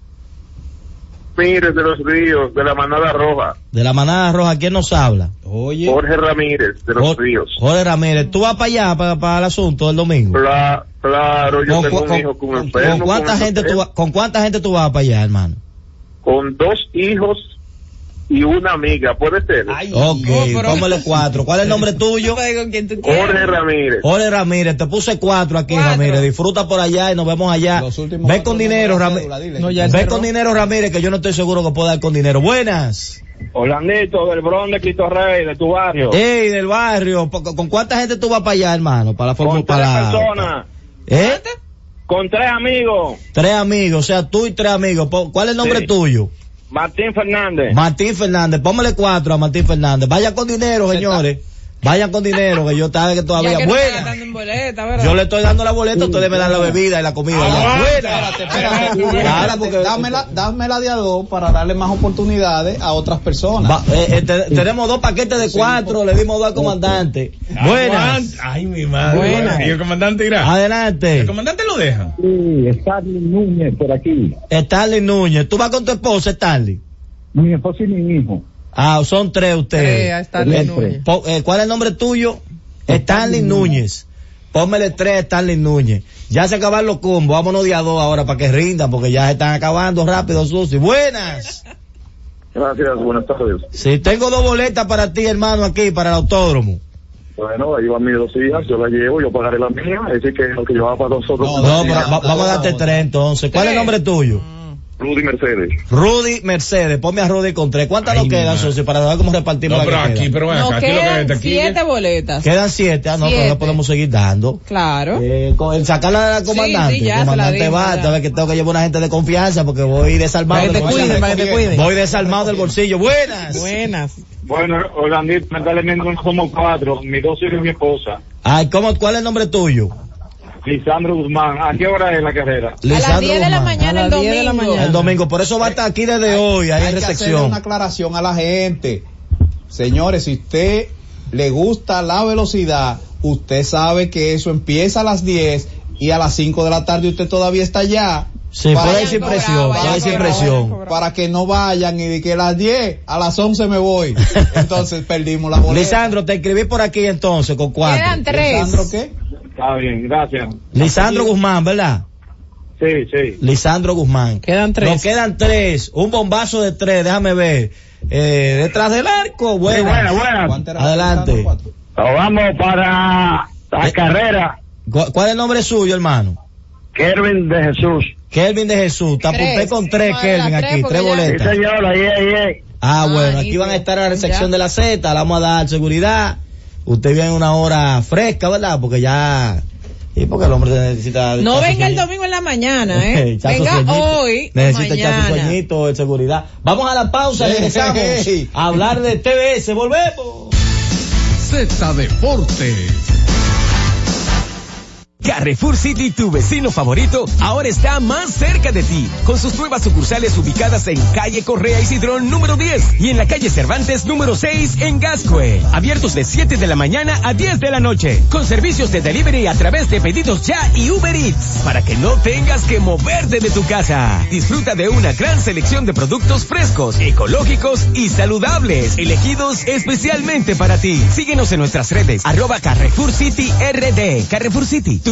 Ramírez de los Ríos, de la Manada Roja. De la manada roja, ¿quién nos habla? Oye. Jorge Ramírez de los Jo- Ríos. Jorge Ramírez, ¿tú vas para allá, para, para el asunto del domingo? Cla- claro, yo ¿Con, tengo un hijo con con- enfermo. con cuánta con gente tú, ¿Con cuánta gente tú vas para allá, hermano? Con dos hijos y una amiga, ¿puede ser? Ok, póngale cuatro. ¿Cuál es el nombre tuyo? Jorge Ramírez. Jorge Ramírez, te puse cuatro aquí, Ramírez. Disfruta por allá y nos vemos allá. Ve con dinero, Ramírez. Ve con dinero, Ramírez, que yo no estoy seguro que pueda dar con dinero. Buenas. Orlandito, del Bron de Cristo Rey, de tu barrio. Ey, del barrio. ¿Con cuánta gente tú vas para allá, hermano? Para la Con tres personas. ¿Eh? Con tres amigos. Tres amigos, o sea, tú y tres amigos. ¿Cuál es el nombre Sí. tuyo? Martín Fernández. Martín Fernández, póngale cuatro a Martín Fernández. Vaya con dinero, señores. Vayan con dinero, que yo sabe que todavía. Ya que no Buena. en boleta. Yo le estoy dando la boleta, ustedes me dan la bebida y la comida. Ah, Buena. espérate, espérate. Claro, porque- dámela, dámela de a dos para darle más oportunidades a otras personas. Va- eh, eh, te- tenemos dos paquetes de cuatro, le dimos dos al comandante. Buenas. Ay, mi madre. Buenas. ¿Y el comandante irá? Adelante. ¿El comandante lo deja? Sí, Stanley Núñez por aquí. Stanley Núñez. ¿Tú vas con tu esposa, Stanley? Mi esposo y mi hijo. Ah, son tres ustedes. Tres, a Stanley Eh, eh, ¿Cuál es el nombre tuyo? Stanley Núñez. Pónmele tres a Stanley Núñez. Ya se acaban los combos. Vámonos de a dos ahora para que rindan porque ya se están acabando rápido, Susi. Buenas. Gracias, buenas tardes. Sí, tengo dos boletas para ti, hermano, aquí, para el autódromo. Bueno, ahí van mis dos hijas, yo la llevo, yo pagaré la mía, es decir que lo que yo hago para nosotros. No, pero va- vamos a darte tres entonces. ¿Cuál es el nombre tuyo? Rudy Mercedes. Rudy Mercedes. Ponme a Rudy con tres. ¿Cuántas nos quedan, Susi, para ver cómo repartimos No, la pero que aquí, queda? pero acá, aquí lo que aquí. siete boletas. Quedan siete. Ah, no, pero no podemos seguir dando. Claro. Eh, con el sacarla a la comandante. Sí, ya, comandante va, ya. sabes que tengo que llevar una gente de confianza porque voy desarmado. Para que del te bolsillo. cuiden, para que te cuiden. Voy desarmado del bolsillo. Buenas. Buenas. Bueno, Orlandito, lamentablemente somos cuatro, mis dos hijos y mi esposa. Ay, ¿cómo, ¿cuál es el nombre tuyo? Lisandro Guzmán, ¿a qué hora es la carrera? A las 10 de la mañana el domingo. El domingo, por eso va a estar aquí desde hoy, ahí en Hay que hacerle recepción. una aclaración a la gente. Señores, si usted le gusta la velocidad, usted sabe que eso empieza a las 10 y a las 5 de la tarde usted todavía está allá. Sí, Para- puede decir presión, puede decir presión. Para que no vayan y de que a las 10, a las 11 me voy. Entonces perdimos la boleta. Lisandro, te escribí por aquí entonces con cuatro. Quedan tres. ¿Lisandro qué? Está bien, gracias. Lisandro Guzmán, ¿verdad? Sí, sí. Lisandro Guzmán. Quedan tres. Nos quedan tres. Un bombazo de tres, déjame ver. Eh, detrás del arco, bueno. buena, buena. ¿Cuánto era Adelante. Cuatro. Vamos para la Eh. carrera. ¿Cu- ¿Cuál es el nombre suyo, hermano? Kervin de Jesús. Kelvin de Jesús. Te apunté con tres, Kelvin, aquí, tres boletas. señor, ahí, ahí, ahí. Ah, Ah, bueno, aquí van a estar en la recepción Ya. de la Z, le vamos a dar seguridad. Usted viene en una hora fresca, ¿verdad? Porque ya... Y porque el hombre necesita... No venga el domingo en la mañana, ¿eh? Venga sueñito. hoy Necesita echar su sueñito de seguridad. Vamos a la pausa, Hey, regresamos a hablar de TBS. Volvemos. Z Deportes. Carrefour City, tu vecino favorito, ahora está más cerca de ti, con sus nuevas sucursales ubicadas en calle Correa y Cidrón número 10 y en la calle Cervantes número 6 en Gascue. Abiertos de 7 de la mañana a 10 de la noche, con servicios de delivery a través de pedidos ya y Uber Eats, para que no tengas que moverte de tu casa. Disfruta de una gran selección de productos frescos, ecológicos y saludables, elegidos especialmente para ti. Síguenos en nuestras redes, arroba Carrefour City RD. Carrefour City, tu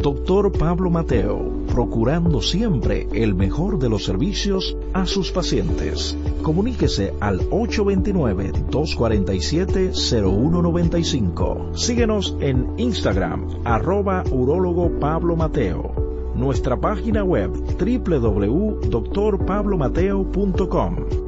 Doctor Pablo Mateo, procurando siempre el mejor de los servicios a sus pacientes. Comuníquese al 829-247-0195. Síguenos en Instagram, arroba urólogo Pablo Mateo. Nuestra página web www.drpablomateo.com.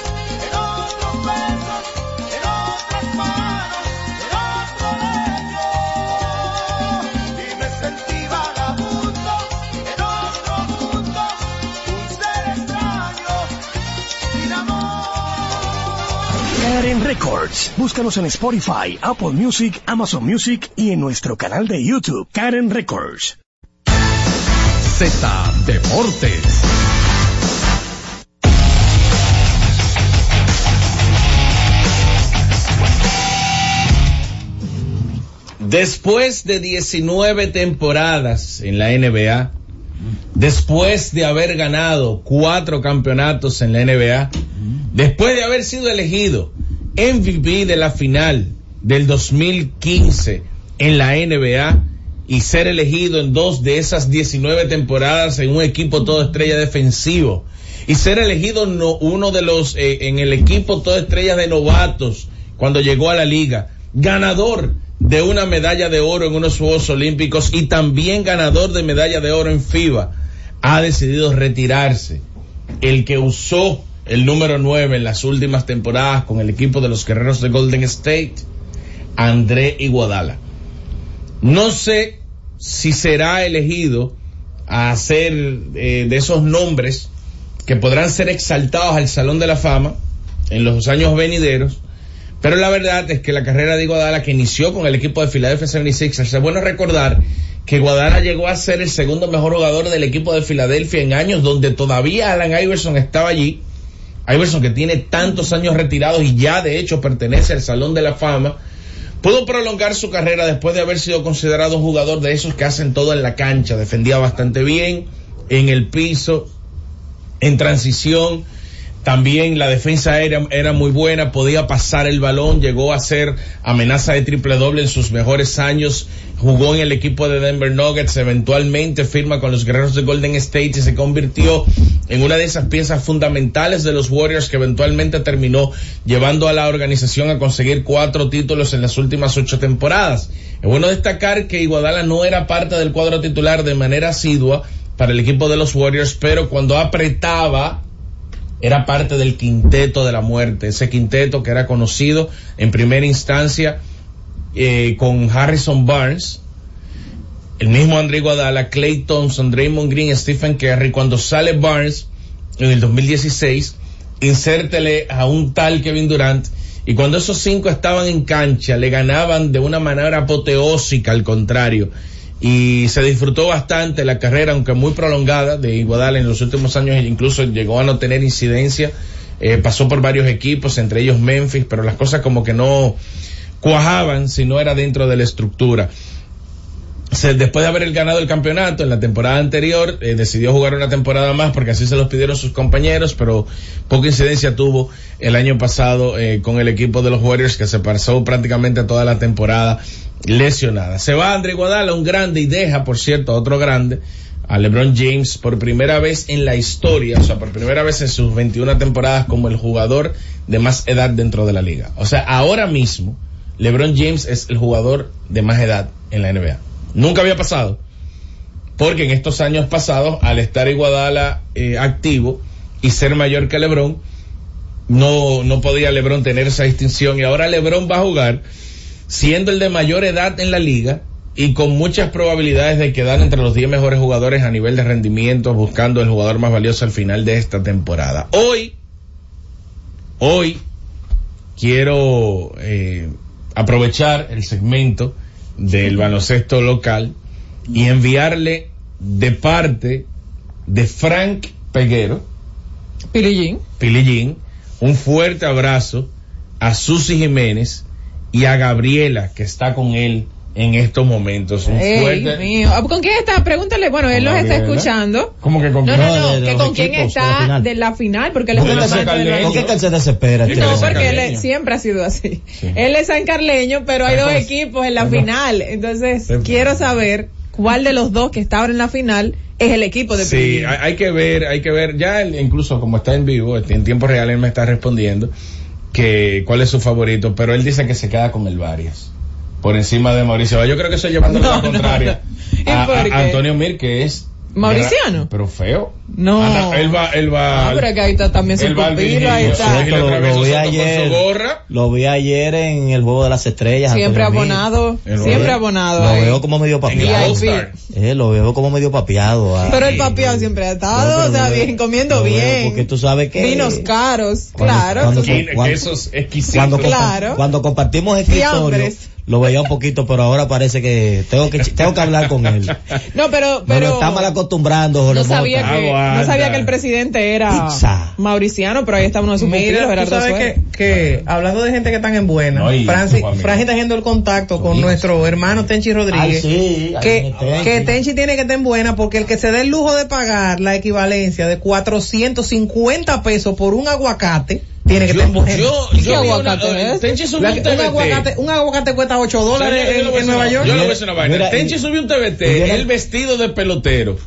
Karen Records. Búscanos en Spotify, Apple Music, Amazon Music y en nuestro canal de YouTube, Karen Records. Z Deportes. Después de 19 temporadas en la NBA, después de haber ganado cuatro campeonatos en la NBA, después de haber sido elegido MVP de la final del 2015 en la NBA y ser elegido en dos de esas 19 temporadas en un equipo todo estrella defensivo y ser elegido no- uno de los eh, en el equipo todo estrella de novatos cuando llegó a la liga, ganador de una medalla de oro en unos Juegos Olímpicos y también ganador de medalla de oro en FIBA, ha decidido retirarse. El que usó el número 9 en las últimas temporadas con el equipo de los Guerreros de Golden State, André Iguodala. No sé si será elegido a ser eh, de esos nombres que podrán ser exaltados al Salón de la Fama en los años venideros, pero la verdad es que la carrera de Iguodala que inició con el equipo de Philadelphia 76ers, es bueno recordar que Iguodala llegó a ser el segundo mejor jugador del equipo de Filadelfia en años donde todavía Alan Iverson estaba allí. Iverson que tiene tantos años retirados y ya de hecho pertenece al Salón de la Fama, pudo prolongar su carrera después de haber sido considerado un jugador de esos que hacen todo en la cancha, defendía bastante bien en el piso, en transición, también la defensa era, era muy buena, podía pasar el balón, llegó a ser amenaza de triple doble en sus mejores años, jugó en el equipo de Denver Nuggets, eventualmente firma con los guerreros de Golden State y se convirtió en una de esas piezas fundamentales de los Warriors que eventualmente terminó llevando a la organización a conseguir cuatro títulos en las últimas ocho temporadas. Es bueno destacar que Iguodala no era parte del cuadro titular de manera asidua para el equipo de los Warriors, pero cuando apretaba era parte del quinteto de la muerte, ese quinteto que era conocido en primera instancia eh, con Harrison Barnes, el mismo André Guadala, Clay Thompson, Draymond Green, Stephen Curry, cuando sale Barnes en el 2016, insértele a un tal Kevin Durant, y cuando esos cinco estaban en cancha, le ganaban de una manera apoteósica, al contrario, y se disfrutó bastante la carrera, aunque muy prolongada, de Iguodala en los últimos años, incluso llegó a no tener incidencia, eh, pasó por varios equipos, entre ellos Memphis, pero las cosas como que no cuajaban si no era dentro de la estructura. Después de haber ganado el campeonato en la temporada anterior, eh, decidió jugar una temporada más porque así se los pidieron sus compañeros, pero poca incidencia tuvo el año pasado eh, con el equipo de los Warriors que se pasó prácticamente toda la temporada lesionada. Se va André Guadala, un grande, y deja, por cierto, a otro grande, a LeBron James, por primera vez en la historia, o sea, por primera vez en sus 21 temporadas como el jugador de más edad dentro de la liga. O sea, ahora mismo, LeBron James es el jugador de más edad en la NBA. Nunca había pasado. Porque en estos años pasados, al estar Iguadala eh, activo y ser mayor que LeBron, no, no podía LeBron tener esa distinción. Y ahora LeBron va a jugar siendo el de mayor edad en la liga y con muchas probabilidades de quedar entre los 10 mejores jugadores a nivel de rendimiento, buscando el jugador más valioso al final de esta temporada. Hoy, hoy, quiero eh, aprovechar el segmento del baloncesto local y enviarle de parte de Frank Peguero, Pilillín. Pilillín, un fuerte abrazo a Susi Jiménez y a Gabriela, que está con él en estos momentos. Un Ey, fuerte. mío. Ah, ¿Con quién está? Pregúntale. Bueno, él los está escuchando. ¿Cómo que con No, quién? no, no, de que con quién está de la final, porque él es. ¿Por qué que él se desespera? No, porque él siempre ha sido así. Él es sancarleño, pero hay dos Tenemos- equipos en la final. Entonces, Tenemos- quiero saber cuál de los dos que está ahora en la final es el equipo de Sí, hay, hay que ver, hay que ver, ya él, incluso como está en vivo, este, en tiempo real él me está respondiendo que cuál es su favorito, pero él dice que se queda con el Varias por encima de Mauricio. Yo creo que eso llevando No, la no, contraria ¿Y a, Antonio Mir que es ¿Mauriciano? pero feo. No. Anda, él va, él va. Ah, pero es que ahí está también su pupilo, ahí está. Lo, vi Soto con su ayer, gorra. lo vi ayer en el juego de las estrellas. Siempre abonado, siempre abonado. Lo veo como medio papiado. Eh, lo veo como medio papiado. ah. Pero el papiado siempre ha estado, o sea, bien, comiendo bien. Porque tú sabes que. Vinos caros, Cuando- claro. cuando- cuando- Quesos exquisitos. cuando, Claro. cuando compartimos escritorio, Fiambres. Lo veía un poquito, pero ahora parece que tengo que tengo que hablar con él. No, pero, pero lo está mal acostumbrando, no Jorge sabía Mota. que, Aguanta. no sabía que el presidente era Pizza. mauriciano, pero ahí está uno de sus Mira, tú Gerardo sabes que, que hablando de gente que están en buena, No, Francis, está haciendo el contacto con nuestro hermano Tenchi Rodríguez. Ay, sí, que, Tenchi. que Tenchi tiene que estar en buena porque el que se dé el lujo de pagar la equivalencia de 450 pesos por un aguacate tiene que Yo, estar en buena. yo, ¿Y qué yo vi aguacate una- es? Tenchi subió La- un un, TBT. aguacate, un aguacate cuesta 8 Yo- dólares en, en decir Nueva York. Yo le voy a decir una vaina. Tenchi subió un TBT, él vestido de pelotero.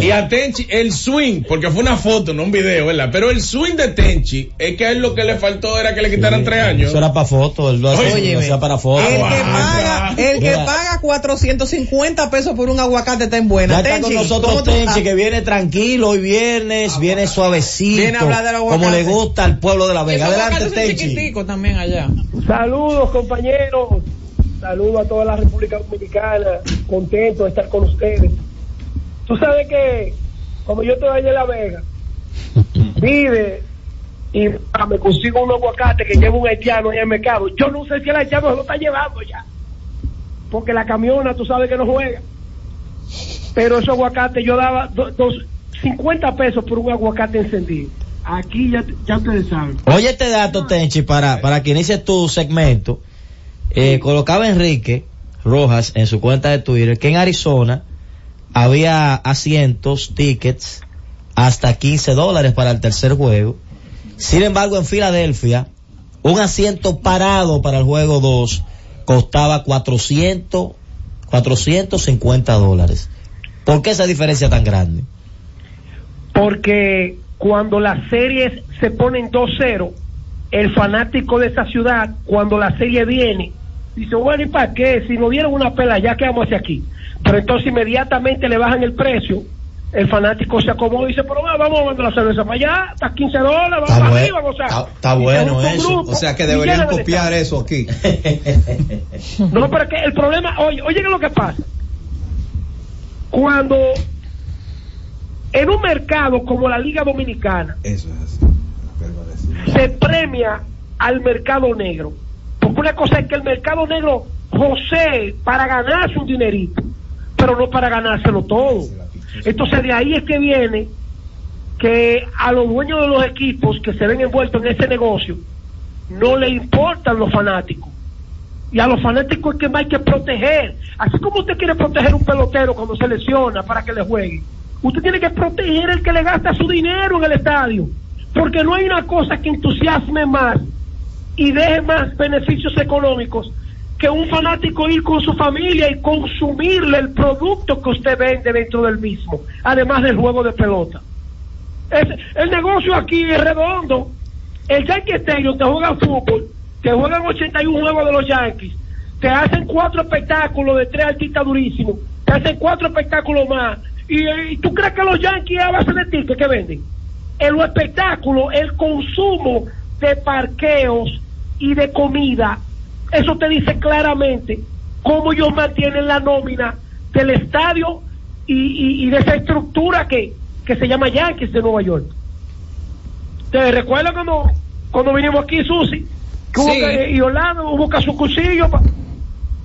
Y a Tenchi, el swing, porque fue una foto, no un video, ¿verdad? Pero el swing de Tenchi, es que a él lo que le faltó era que le quitaran tres años. Eso era para foto, él lo hacía, Óyeme. lo hacía para foto. El que Aguanta. paga, el que Mira. paga 450 pesos por un aguacate está en buena. Ya está con Tenchi, nosotros ¿cómo tú Tenchi, que viene tranquilo hoy viernes, viene suavecito, Viene a hablar del aguacate. como le gusta al pueblo de La Vega. Adelante, Tenchi. chiquiticos también allá. Saludos compañeros, saludos a toda la República Dominicana, contento de estar con ustedes. Tú sabes que, como yo estoy allá en La Vega, vive y ah, me consigo un aguacate que lleva un haitiano en el mercado. Yo no sé si el haitiano se lo está llevando ya, porque la camiona tú sabes que no juega. Pero ese aguacate yo daba do- dos, 50 pesos por un aguacate encendido. Aquí ya, ya ustedes saben. Oye este dato, Tenchi, para, para que inicies tu segmento. Eh, colocaba Enrique Rojas en su cuenta de Twitter que en Arizona había asientos, tickets, hasta 15 dólares para el tercer juego. Sin embargo, en Filadelfia, un asiento parado para el juego 2 costaba 400, 450 dólares. ¿Por qué esa diferencia tan grande? porque cuando las series se ponen 2-0, el fanático de esa ciudad, cuando la serie viene, dice, bueno, ¿y para qué? Si nos dieron una pela, ya quedamos hacia aquí. Pero entonces inmediatamente le bajan el precio, el fanático se acomoda y dice, pero va, vamos a mandar la cerveza para allá, hasta 15 dólares, vamos Está para buen- arriba, o sea. está- está bueno eso. grupo O sea que deberían copiar eso aquí. No, pero es que el problema, oye, oye, ¿qué es lo que pasa? Cuando en un mercado como la Liga Dominicana Eso es así. se premia al mercado negro, porque una cosa es que el mercado negro posee para ganarse un dinerito, pero no para ganárselo todo. Entonces de ahí es que viene que a los dueños de los equipos que se ven envueltos en ese negocio no le importan los fanáticos. Y a los fanáticos es que más hay que proteger. Así como usted quiere proteger un pelotero cuando se lesiona para que le juegue, usted tiene que proteger el que le gasta su dinero en el estadio. Porque no hay una cosa que entusiasme más y deje más beneficios económicos que un fanático ir con su familia y consumirle el producto que usted vende dentro del mismo, además del juego de pelota. El negocio aquí es redondo. El Yankee Stadium te juegan fútbol, te juegan 81 juegos de los Yankees, te hacen cuatro espectáculos de tres artistas durísimos, te hacen cuatro espectáculos más. ¿Y, y tú crees que los Yankees a base de tickets que venden? El espectáculo, el consumo de parqueos y de comida, eso te dice claramente cómo ellos mantienen la nómina del estadio y, y- y de esa estructura que, que se llama Yankees de Nueva York. ¿Te recuerdas cuando, cuando vinimos aquí, Susi? Que hubo Sí. que- y Orlando hubo que hacer un cursillo pa-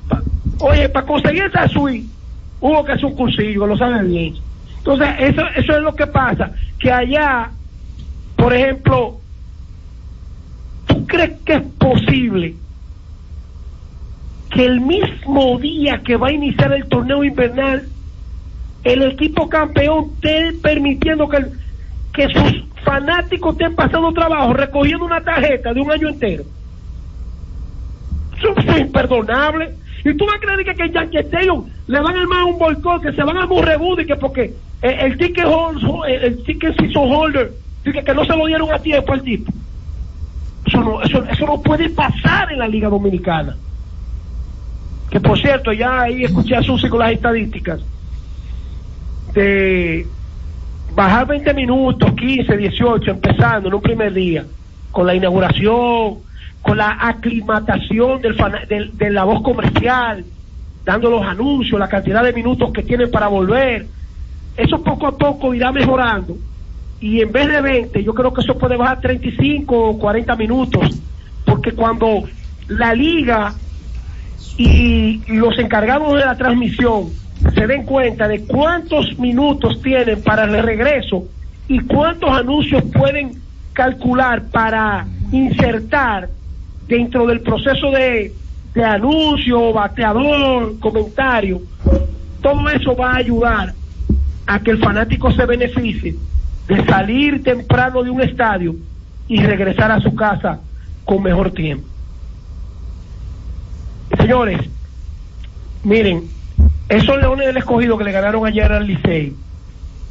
pa- oye, para conseguir esa suite, hubo que hacer un cursillo, lo saben bien. Entonces, eso, eso es lo que pasa, que allá, por ejemplo, ¿tú crees que es posible que el mismo día que va a iniciar el torneo invernal, el equipo campeón esté permitiendo que, sus fanáticos estén pasando trabajo, recogiendo una tarjeta de un año entero? Eso es imperdonable. Y tú vas a creer que, que Yankee Stadium le van a armar un boicot, que se van a rebudo y que porque el, ticket season holder, que no se lo dieron a tiempo al tipo. Eso no, eso no puede pasar en la Liga Dominicana. Que por cierto, ya ahí escuché a Susi con las estadísticas de bajar 20 minutos, 15, 18, empezando en un primer día, con la inauguración, con la aclimatación del del- de la voz comercial, dando los anuncios, la cantidad de minutos que tienen para volver. Eso poco a poco irá mejorando. Y en vez de 20, yo creo que eso puede bajar 35 o 40 minutos. Porque cuando la liga y los encargados de la transmisión se den cuenta de cuántos minutos tienen para el regreso y cuántos anuncios pueden calcular para insertar dentro del proceso de, de anuncio, bateador, comentario, todo eso va a ayudar a que el fanático se beneficie de salir temprano de un estadio y regresar a su casa con mejor tiempo. Señores, miren, esos Leones del Escogido que le ganaron ayer al Licey,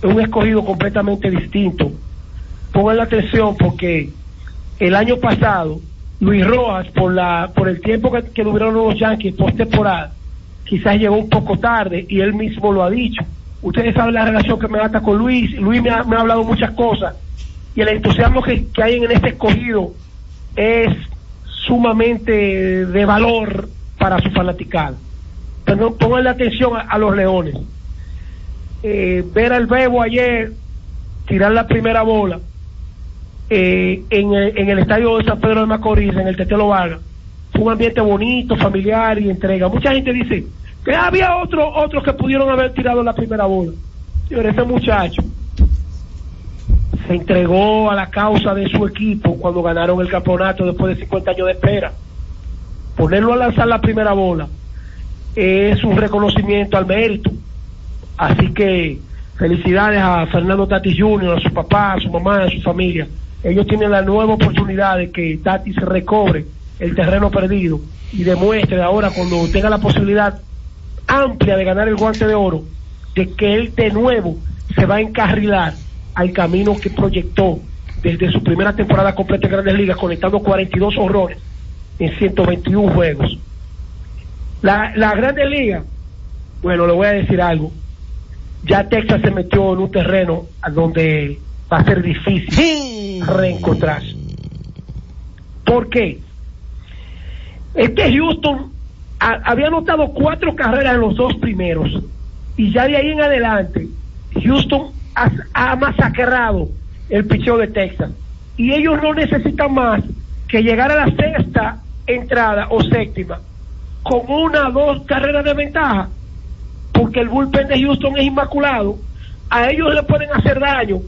un escogido completamente distinto. Pongan la atención porque el año pasado, Luis Rojas, por la por el tiempo que, que duraron los Yankees post temporada, quizás llegó un poco tarde y él mismo lo ha dicho. Ustedes saben la relación que me ata con Luis, Luis me ha, hablado muchas cosas y el entusiasmo que hay en este escogido es sumamente de valor para su fanaticada. Pero pongan atención a, los leones. Eh, ver al Bebo ayer tirar la primera bola eh, en, el, en el estadio de San Pedro de Macorís, en el Tetelo Vargas, fue un ambiente bonito, familiar y entrega. Mucha gente dice que había otros otros que pudieron haber tirado la primera bola. Señor, ese muchacho se entregó a la causa de su equipo cuando ganaron el campeonato después de 50 años de espera. Ponerlo a lanzar la primera bola es un reconocimiento al mérito. Así que felicidades a Fernando Tati Jr., a su papá, a su mamá, a su familia. Ellos tienen la nueva oportunidad de que Tati se recobre el terreno perdido y demuestre ahora cuando tenga la posibilidad amplia de ganar el guante de oro, de que él de nuevo se va a encarrilar al camino que proyectó desde su primera temporada completa en Grandes Ligas, conectando 42 horrores en 121 juegos. La, la Grandes Ligas, bueno, le voy a decir algo. Ya Texas se metió en un terreno a donde va a ser difícil reencontrarse. ¿Por qué? Es que Houston a- había anotado cuatro carreras en los dos primeros y ya de ahí en adelante Houston ha, ha masacrado el picheo de Texas y ellos no necesitan más que llegar a la sexta entrada o séptima con una o dos carreras de ventaja porque el bullpen de Houston es inmaculado a ellos le pueden hacer daño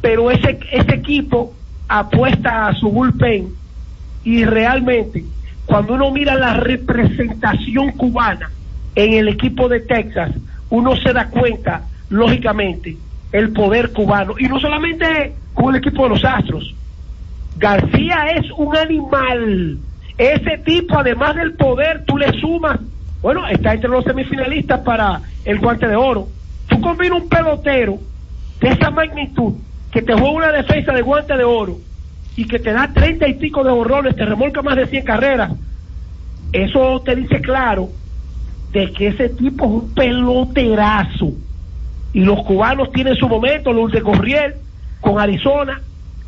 pero ese, ese equipo apuesta a su bullpen y realmente cuando uno mira la representación cubana en el equipo de Texas, uno se da cuenta, lógicamente, el poder cubano. Y no solamente con el equipo de los Astros. García es un animal. Ese tipo, además del poder, tú le sumas, bueno, está entre los semifinalistas para el guante de oro. Tú combinas un pelotero de esa magnitud que te juega una defensa de guante de oro y que te da treinta y pico de horrores, te remolca más de 100 carreras, eso te dice claro de que ese tipo es un peloterazo. Y los cubanos tienen su momento, los de Corriel con Arizona.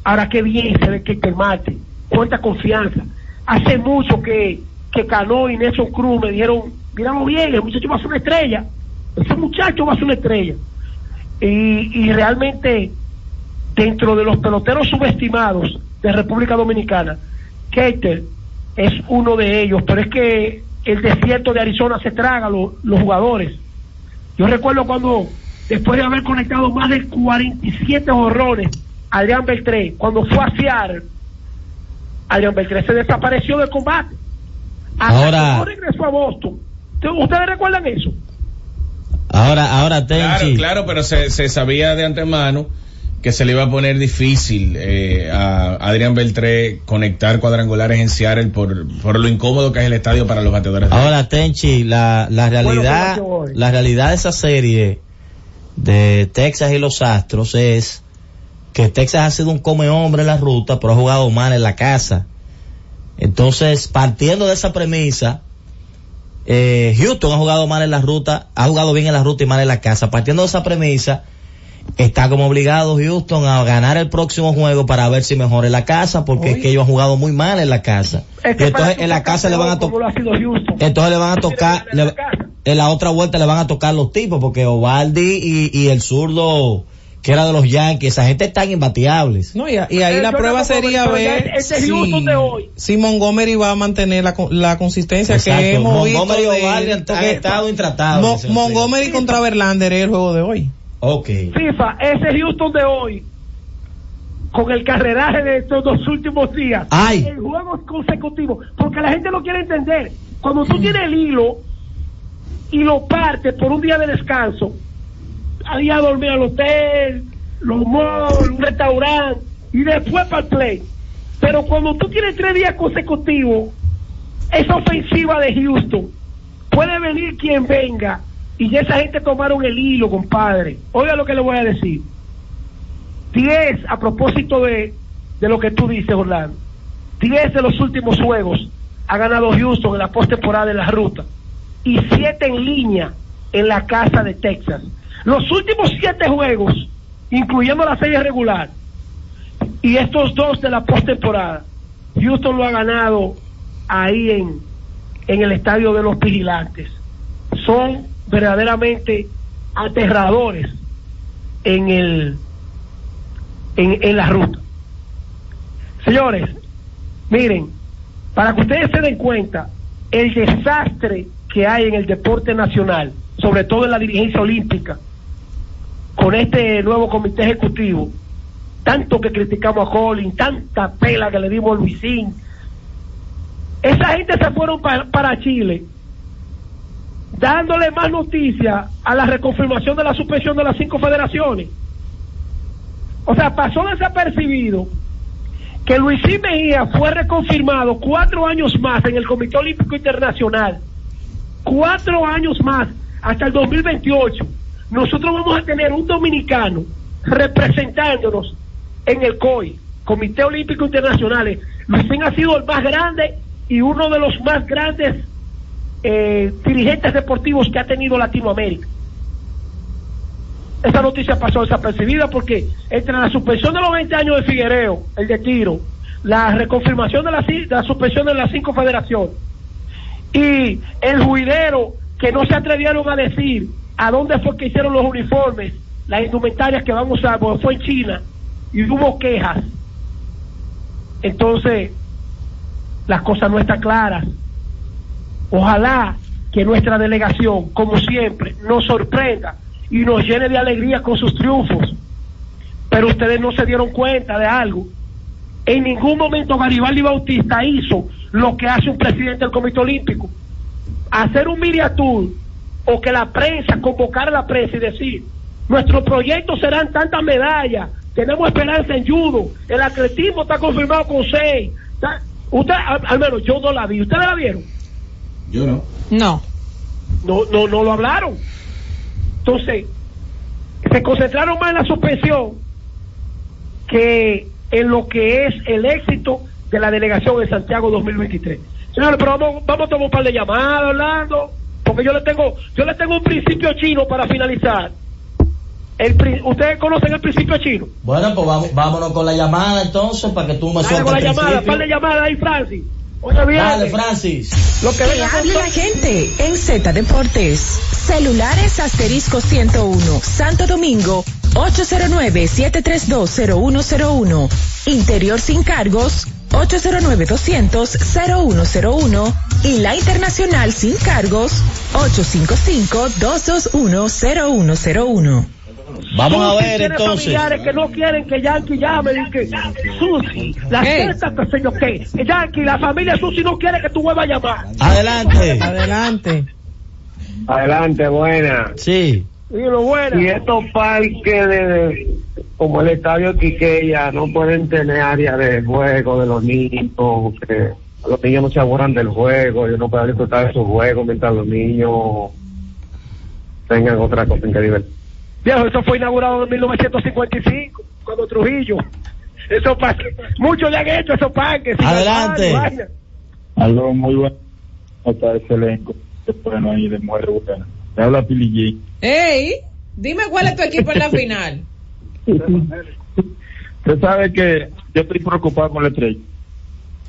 Ahora qué bien se ve que el Marte, cuánta confianza. Hace mucho que, que Cano y Nelson Cruz me dijeron, miramos bien, el muchacho va a ser una estrella. Ese muchacho va a ser una estrella. Y, y realmente dentro de los peloteros subestimados de República Dominicana, Keiter es uno de ellos, pero es que el desierto de Arizona se traga lo- los jugadores. Yo recuerdo cuando, después de haber conectado más de 47 horrores, Adrián Beltré, cuando fue a Seattle, Adrián Beltré se desapareció del combate. Hasta Ahora- que no regresó a Boston. ¿Ustedes recuerdan eso? Ahora, ahora, Claro, Tenchi. claro, pero se, se sabía de antemano que se le iba a poner difícil eh, a Adrián Beltré conectar cuadrangulares en Seattle por, por lo incómodo que es el estadio para los bateadores. de- Ahora, Tenchi, la, la realidad, Bueno, la realidad de esa serie de Texas y los Astros es que Texas ha sido un come hombre en la ruta, pero ha jugado mal en la casa. Entonces, partiendo de esa premisa, eh, Houston ha jugado mal en la ruta, ha jugado bien en la ruta y mal en la casa. Partiendo de esa premisa, está como obligado Houston a ganar el próximo juego para ver si mejora en la casa, porque es que ellos han jugado muy mal en la casa. Es Y que entonces en la casa le van a tocar entonces le van a tocar, le- en la otra vuelta le van a tocar los tipos, porque Ovaldi y, y el zurdo, que era de los Yankees, esa gente están imbateables. No, y, y ahí la prueba sería ver si, si Montgomery va a mantener la, la consistencia Exacto. que hemos Montgomery visto. y Ovaldi han- han estado intratables Mo- ese. Montgomery contra Verlander es el juego de hoy. Ok. FIFA, ese Houston de hoy, con el carreraje de estos dos últimos días, Ay. en juegos consecutivos, porque la gente lo quiere entender. Cuando tú tienes el hilo y lo partes por un día de descanso, ahí a dormir al hotel, los malls, un restaurante, y después para el play. Pero cuando tú tienes tres días consecutivos, esa ofensiva de Houston, puede venir quien venga, y ya esa gente tomaron el hilo, compadre. Oiga lo que le voy a decir. 10, a propósito de, de lo que tú dices, Orlando, 10 de los últimos juegos ha ganado Houston en la postemporada de la ruta y 7 en línea en la casa de Texas. Los últimos 7 juegos, incluyendo la serie regular, y estos dos de la postemporada, Houston lo ha ganado ahí en, en el estadio de los vigilantes. Son verdaderamente aterradores en el en, en la ruta. Señores, miren, para que ustedes se den cuenta el desastre que hay en el deporte nacional, sobre todo en la dirigencia olímpica, con este nuevo comité ejecutivo, tanto que criticamos a Colin, tanta pela que le dimos a Luisín, esa gente se fueron pa- para Chile dándole más noticia a la reconfirmación de la suspensión de las cinco federaciones. O sea, pasó desapercibido que Luisín Mejía fue reconfirmado cuatro años más en el Comité Olímpico Internacional. Cuatro años más, hasta el 2028. Nosotros vamos a tener un dominicano representándonos en el COI, Comité Olímpico Internacional. Luisín ha sido el más grande y uno de los más grandes eh, dirigentes deportivos que ha tenido Latinoamérica. Esa noticia pasó desapercibida porque entre la suspensión de los 20 años de Figuereo, el de tiro, la reconfirmación de la, de la suspensión de las cinco federaciones y el juidero que no se atrevieron a decir a dónde fue que hicieron los uniformes, las indumentarias que van a usar, porque fue en China y hubo quejas. Entonces, las cosas no están claras. Ojalá que nuestra delegación, como siempre, nos sorprenda y nos llene de alegría con sus triunfos. Pero ustedes no se dieron cuenta de algo. En ningún momento Garibaldi Bautista hizo lo que hace un presidente del Comité Olímpico. Hacer un media tour o que la prensa, convocar a la prensa y decir, nuestros proyectos serán tantas medallas, tenemos esperanza en judo, el atletismo está confirmado con seis. Ta- Usted, al, al menos yo no la vi. ¿Ustedes la vieron? Yo no. No. No, no, no lo hablaron. Entonces, se concentraron más en la suspensión que en lo que es el éxito de la delegación de Santiago 2023. Señores, pero vamos, vamos a tomar un par de llamadas, Orlando, porque yo le tengo, yo le tengo un principio chino para finalizar. El, ¿Ustedes conocen el principio chino? Bueno, pues vamos, vámonos con la llamada entonces para que tú me sueltes con la llamada, par de llamadas ahí, Francis. Oye, bien. Dale, Francis. Lo que con hable la gente en Z Deportes. Celulares asterisco 101, Santo Domingo, 809-7320101. Interior sin cargos, 809-200-0101 y la internacional sin cargos 855-221-0101. Vamos a ver tiene entonces. familiares que no quieren que Yankee llame y que Susi, la cierta que sé yo qué. Yankee, la familia Susi no quiere que tú vuelvas a llamar. Adelante. Adelante. Adelante, buena. Sí. Y lo bueno. Y estos parques de, como el estadio Quiqueya no pueden tener área de juego de los niños, que los niños no se aburran del juego, ellos no pueden disfrutar de su juego mientras los niños tengan otra cosa en que divertir. Viejo, eso fue inaugurado en 1955, cuando Trujillo. Esos parques, muchos le han hecho esos parques. Adelante. Algo muy bueno. Está ese elenco. Bueno, ahí de mujer buena. Me habla Pili Ey, dime cuál es tu equipo en la final. Usted sabe que yo estoy preocupado con el estrella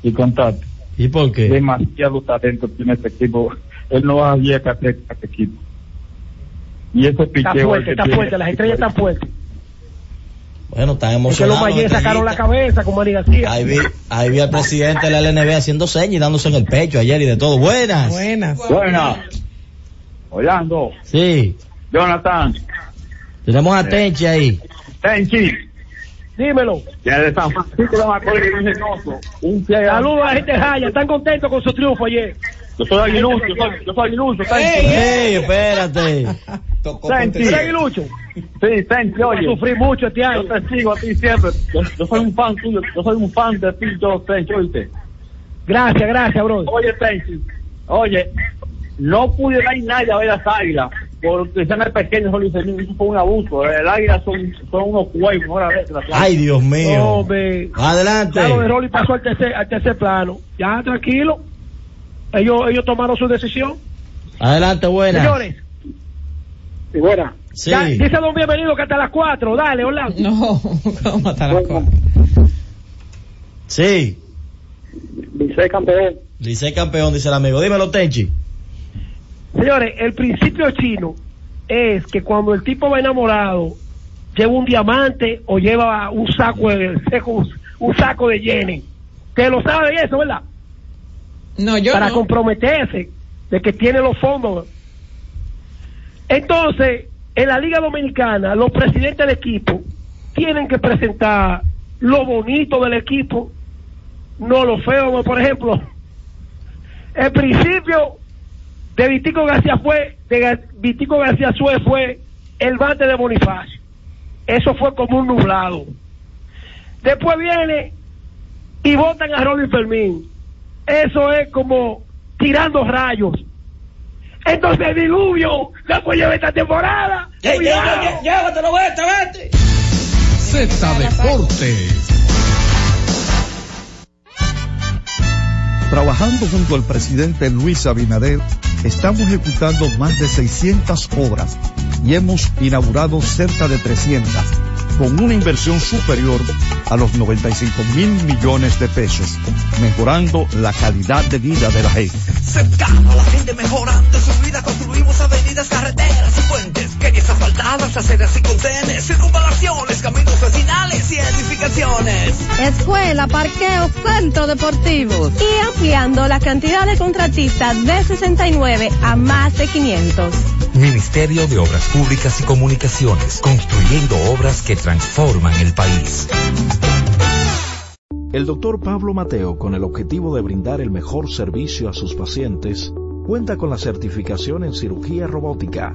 y con Tati. ¿Y por qué? Demasiado talento tiene este equipo. Él no va a ir a hacer este equipo. Y ese Está picheo fuerte, que está tiene- fuerte, las estrellas están fuertes. Bueno, están Es que los emocionados. Mayes sacaron la cabeza con Manny García. Ahí vi, ahí vi al presidente de la LNB haciendo señas y dándose en el pecho ayer y de todo. Buenas. Buenas. Buenas. Orlando. Sí. Jonathan. Tenemos a Tenchi ahí. Tenchi. Dímelo. Ya de San Francisco de Macorís. Un Saludos a la gente de Jaya, están contentos con su triunfo ayer. Yo soy aguilucho, yo soy, yo soy aguilucho, Tenchi. Ey, espérate. Tenchi. ¿Eres aguilucho? Sí, Tenchi, a oye. sufrir mucho este año. Yo te sigo a ti siempre. Yo, yo soy un fan tuyo, yo soy un fan de ti, yo, Tenchi, oíste. Gracias, gracias, bro. Oye, Tenchi, oye, no pude dar nadie a ver las águilas, porque sean pequeños, Luis Fernando, eso fue un abuso. El águila son, son unos cuernos, ahora Ay, Dios mío. Hombre. Adelante. Ya lo de Rolly pasó al tercer, al tercer plano. Ya, tranquilo. Ellos, ellos tomaron su decisión. Adelante, buenas. Señores. Y buena. Sí. Ya, dice don bienvenido que hasta las 4. Dale, Orlando. No, ¿cómo hasta las cuatro? Sí. Dice campeón. Licey campeón, dice el amigo. Dímelo, Tenchi. Señores, el principio chino es que cuando el tipo va enamorado, lleva un diamante o lleva un saco de, un saco de yenes. Que lo saben eso, ¿verdad? No, yo Para no. comprometerse de que tiene los fondos. Entonces, en la Liga Dominicana, los presidentes de equipo tienen que presentar lo bonito del equipo, no lo feo. Por ejemplo, el principio de Vitico García fue, de Vitico García Suez fue el bate de Bonifacio. Eso fue como un nublado. Después viene y votan a Robin Fermín. Eso es como tirando rayos. Entonces el diluvio no puede llevar esta temporada. Llévatelo, vete, vete. Z Deportes. Trabajando junto al presidente Luis Abinader, estamos ejecutando más de 600 obras y hemos inaugurado cerca de 300, con una inversión superior a los 95 mil millones de pesos, mejorando la calidad de vida de la gente. La gente mejorando su vida, construimos avenidas, carreteras asfaltadas, aceras y contenes, circunvalaciones, caminos vecinales y edificaciones. Escuela, parqueo, centro deportivo. Y ampliando la cantidad de contratistas de 69 a más de 500. Ministerio de Obras Públicas y Comunicaciones, construyendo obras que transforman el país. El doctor Pablo Mateo, con el objetivo de brindar el mejor servicio a sus pacientes, cuenta con la certificación en cirugía robótica,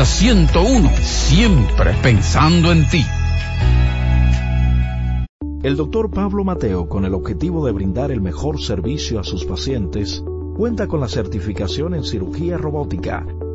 Z101, siempre pensando en ti. El doctor Pablo Mateo, con el objetivo de brindar el mejor servicio a sus pacientes, cuenta con la certificación en cirugía robótica,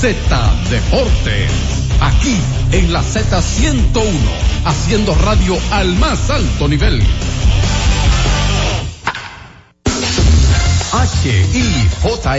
Z Deportes. Aquí en la Z101, haciendo radio al más alto nivel. HIJLFM,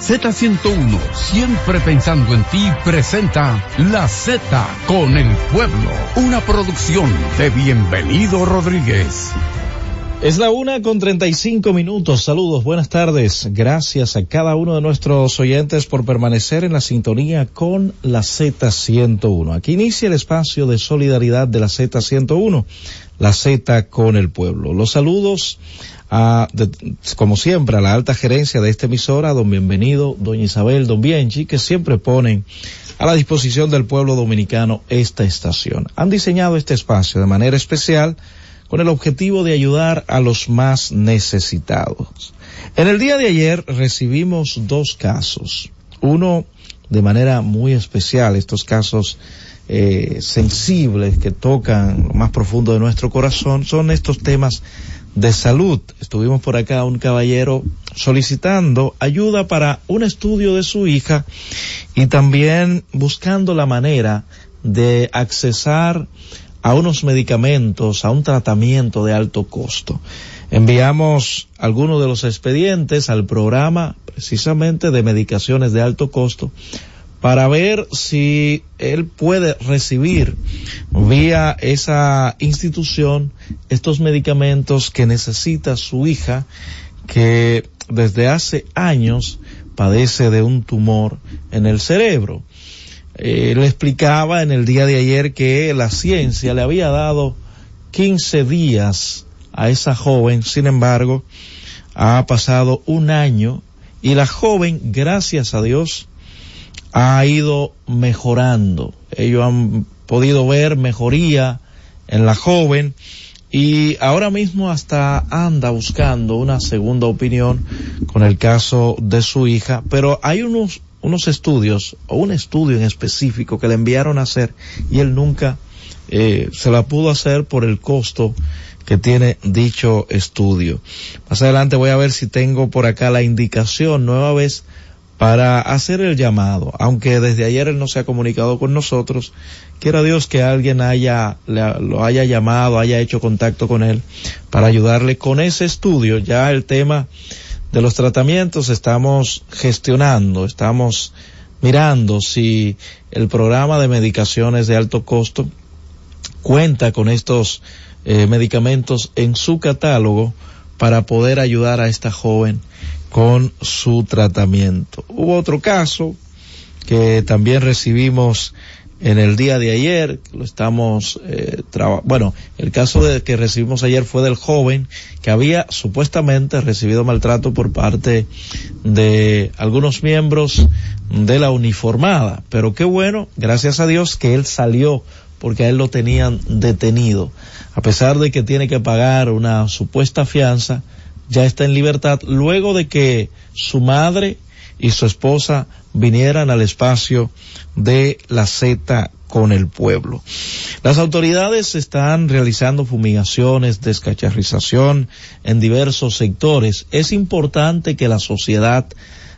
Z101, siempre pensando en ti, presenta La Z con el pueblo, una producción de Bienvenido Rodríguez. Es la una con treinta y cinco minutos. Saludos, buenas tardes. Gracias a cada uno de nuestros oyentes por permanecer en la sintonía con la Z101. Aquí inicia el espacio de solidaridad de la Z101, la Z con el pueblo. Los saludos como siempre, a la alta gerencia de esta emisora, don Bienvenido, doña Isabel, don Bienchi, que siempre ponen a la disposición del pueblo dominicano esta estación. Han diseñado este espacio de manera especial con el objetivo de ayudar a los más necesitados. En el día de ayer recibimos dos casos. Uno de manera muy especial, estos casos eh, sensibles que tocan lo más profundo de nuestro corazón, son estos temas de salud. Estuvimos por acá un caballero solicitando ayuda para un estudio de su hija y también buscando la manera de accesar a unos medicamentos, a un tratamiento de alto costo. Enviamos algunos de los expedientes al programa precisamente de medicaciones de alto costo para ver si él puede recibir vía esa institución estos medicamentos que necesita su hija que desde hace años padece de un tumor en el cerebro. Eh, le explicaba en el día de ayer que la ciencia le había dado 15 días a esa joven, sin embargo, ha pasado un año y la joven, gracias a Dios, ha ido mejorando. Ellos han podido ver mejoría en la joven y ahora mismo hasta anda buscando una segunda opinión con el caso de su hija, pero hay unos unos estudios o un estudio en específico que le enviaron a hacer y él nunca eh, se la pudo hacer por el costo que tiene dicho estudio. Más adelante voy a ver si tengo por acá la indicación nueva vez para hacer el llamado, aunque desde ayer él no se ha comunicado con nosotros, quiera Dios que alguien haya, lo haya llamado, haya hecho contacto con él para ayudarle con ese estudio. Ya el tema de los tratamientos estamos gestionando, estamos mirando si el programa de medicaciones de alto costo cuenta con estos eh, medicamentos en su catálogo para poder ayudar a esta joven con su tratamiento. Hubo otro caso que también recibimos en el día de ayer, lo estamos, eh, bueno, el caso de que recibimos ayer fue del joven que había supuestamente recibido maltrato por parte de algunos miembros de la uniformada, pero qué bueno, gracias a Dios que él salió porque a él lo tenían detenido. A pesar de que tiene que pagar una supuesta fianza, ya está en libertad luego de que su madre y su esposa vinieran al espacio de la Z con el pueblo. Las autoridades están realizando fumigaciones, descacharrización en diversos sectores. Es importante que la sociedad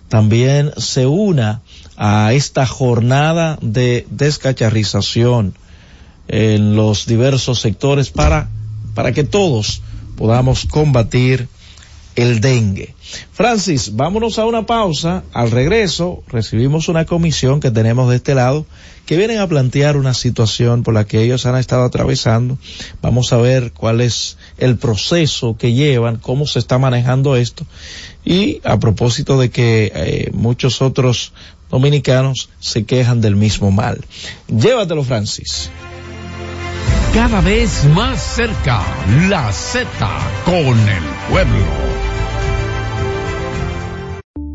también se una a esta jornada de descacharrización en los diversos sectores para, para que todos podamos combatir el dengue. Francis, vámonos a una pausa. Al regreso recibimos una comisión que tenemos de este lado que vienen a plantear una situación por la que ellos han estado atravesando. Vamos a ver cuál es el proceso que llevan, cómo se está manejando esto. Y a propósito de que eh, muchos otros dominicanos se quejan del mismo mal. Llévatelo, Francis. Cada vez más cerca, la Z con el pueblo.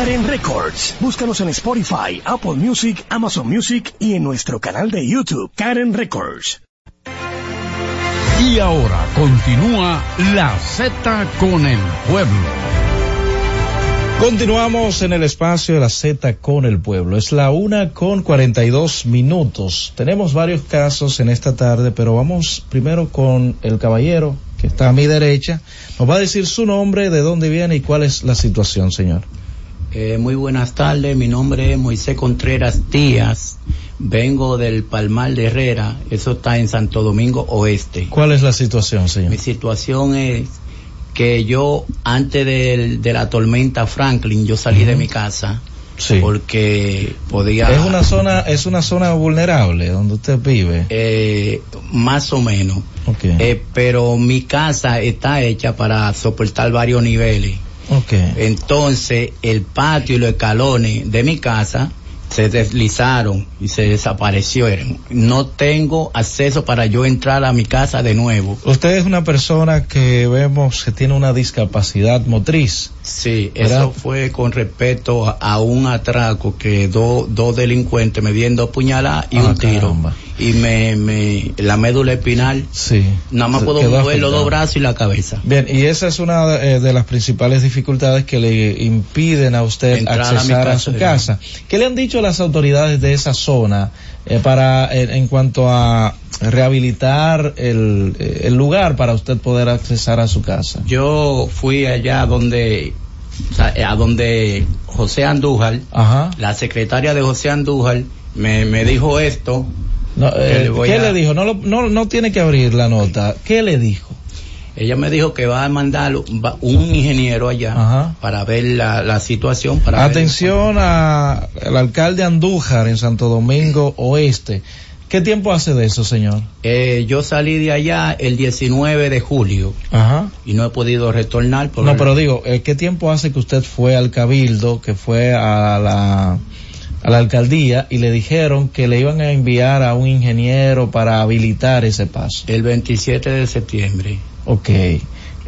Karen Records. Búscanos en Spotify, Apple Music, Amazon Music y en nuestro canal de YouTube, Karen Records. Y ahora continúa la Z con el pueblo. Continuamos en el espacio de la Z con el pueblo. Es la una con 42 minutos. Tenemos varios casos en esta tarde, pero vamos primero con el caballero que está a mi derecha. Nos va a decir su nombre, de dónde viene y cuál es la situación, señor. Eh, muy buenas tardes, mi nombre es Moisés Contreras Díaz, vengo del Palmar de Herrera, eso está en Santo Domingo Oeste. ¿Cuál es la situación, señor? Mi situación es que yo antes de, la tormenta Franklin, yo salí de mi casa porque podía... Es una zona, es una zona vulnerable donde usted vive. Eh, más o menos. Eh, pero mi casa está hecha para soportar varios niveles. Ok. Entonces, el patio y los escalones de mi casa se deslizaron y se desaparecieron. No tengo acceso para yo entrar a mi casa de nuevo. Usted es una persona que vemos que tiene una discapacidad motriz. Sí, ¿verdad? eso fue con respecto a, a un atraco que do- dos delincuentes me dieron dos puñaladas y Ah, un tiro. Y me, me, la médula espinal, Sí. nada más puedo mover los dos brazos y la cabeza. Bien, y esa es una eh, de las principales dificultades que le impiden a usted Entrar a mi accesar a, casa, su casa. ¿Qué le han dicho las autoridades de esa zona eh, para en, en cuanto a rehabilitar el, eh, el lugar para usted poder accesar a su casa? Yo fui allá donde, a donde José Andújar, Ajá. la secretaria de José Andújar, me, me dijo esto. No, eh, ¿Qué a- le dijo? No, lo- no, no tiene que abrir la nota. ¿Qué le dijo? Ella me dijo que va a mandar un ingeniero allá Ajá. para ver la, la situación. Para Atención al alcalde Andújar en Santo Domingo Oeste. ¿Qué tiempo hace de eso, señor? Eh, yo salí de allá el 19 de julio Ajá. y no he podido retornar. Por No, pero digo, eh, ¿qué tiempo hace que usted fue al cabildo, que fue a la, a la alcaldía y le dijeron que le iban a enviar a un ingeniero para habilitar ese paso? El 27 de septiembre. Ok.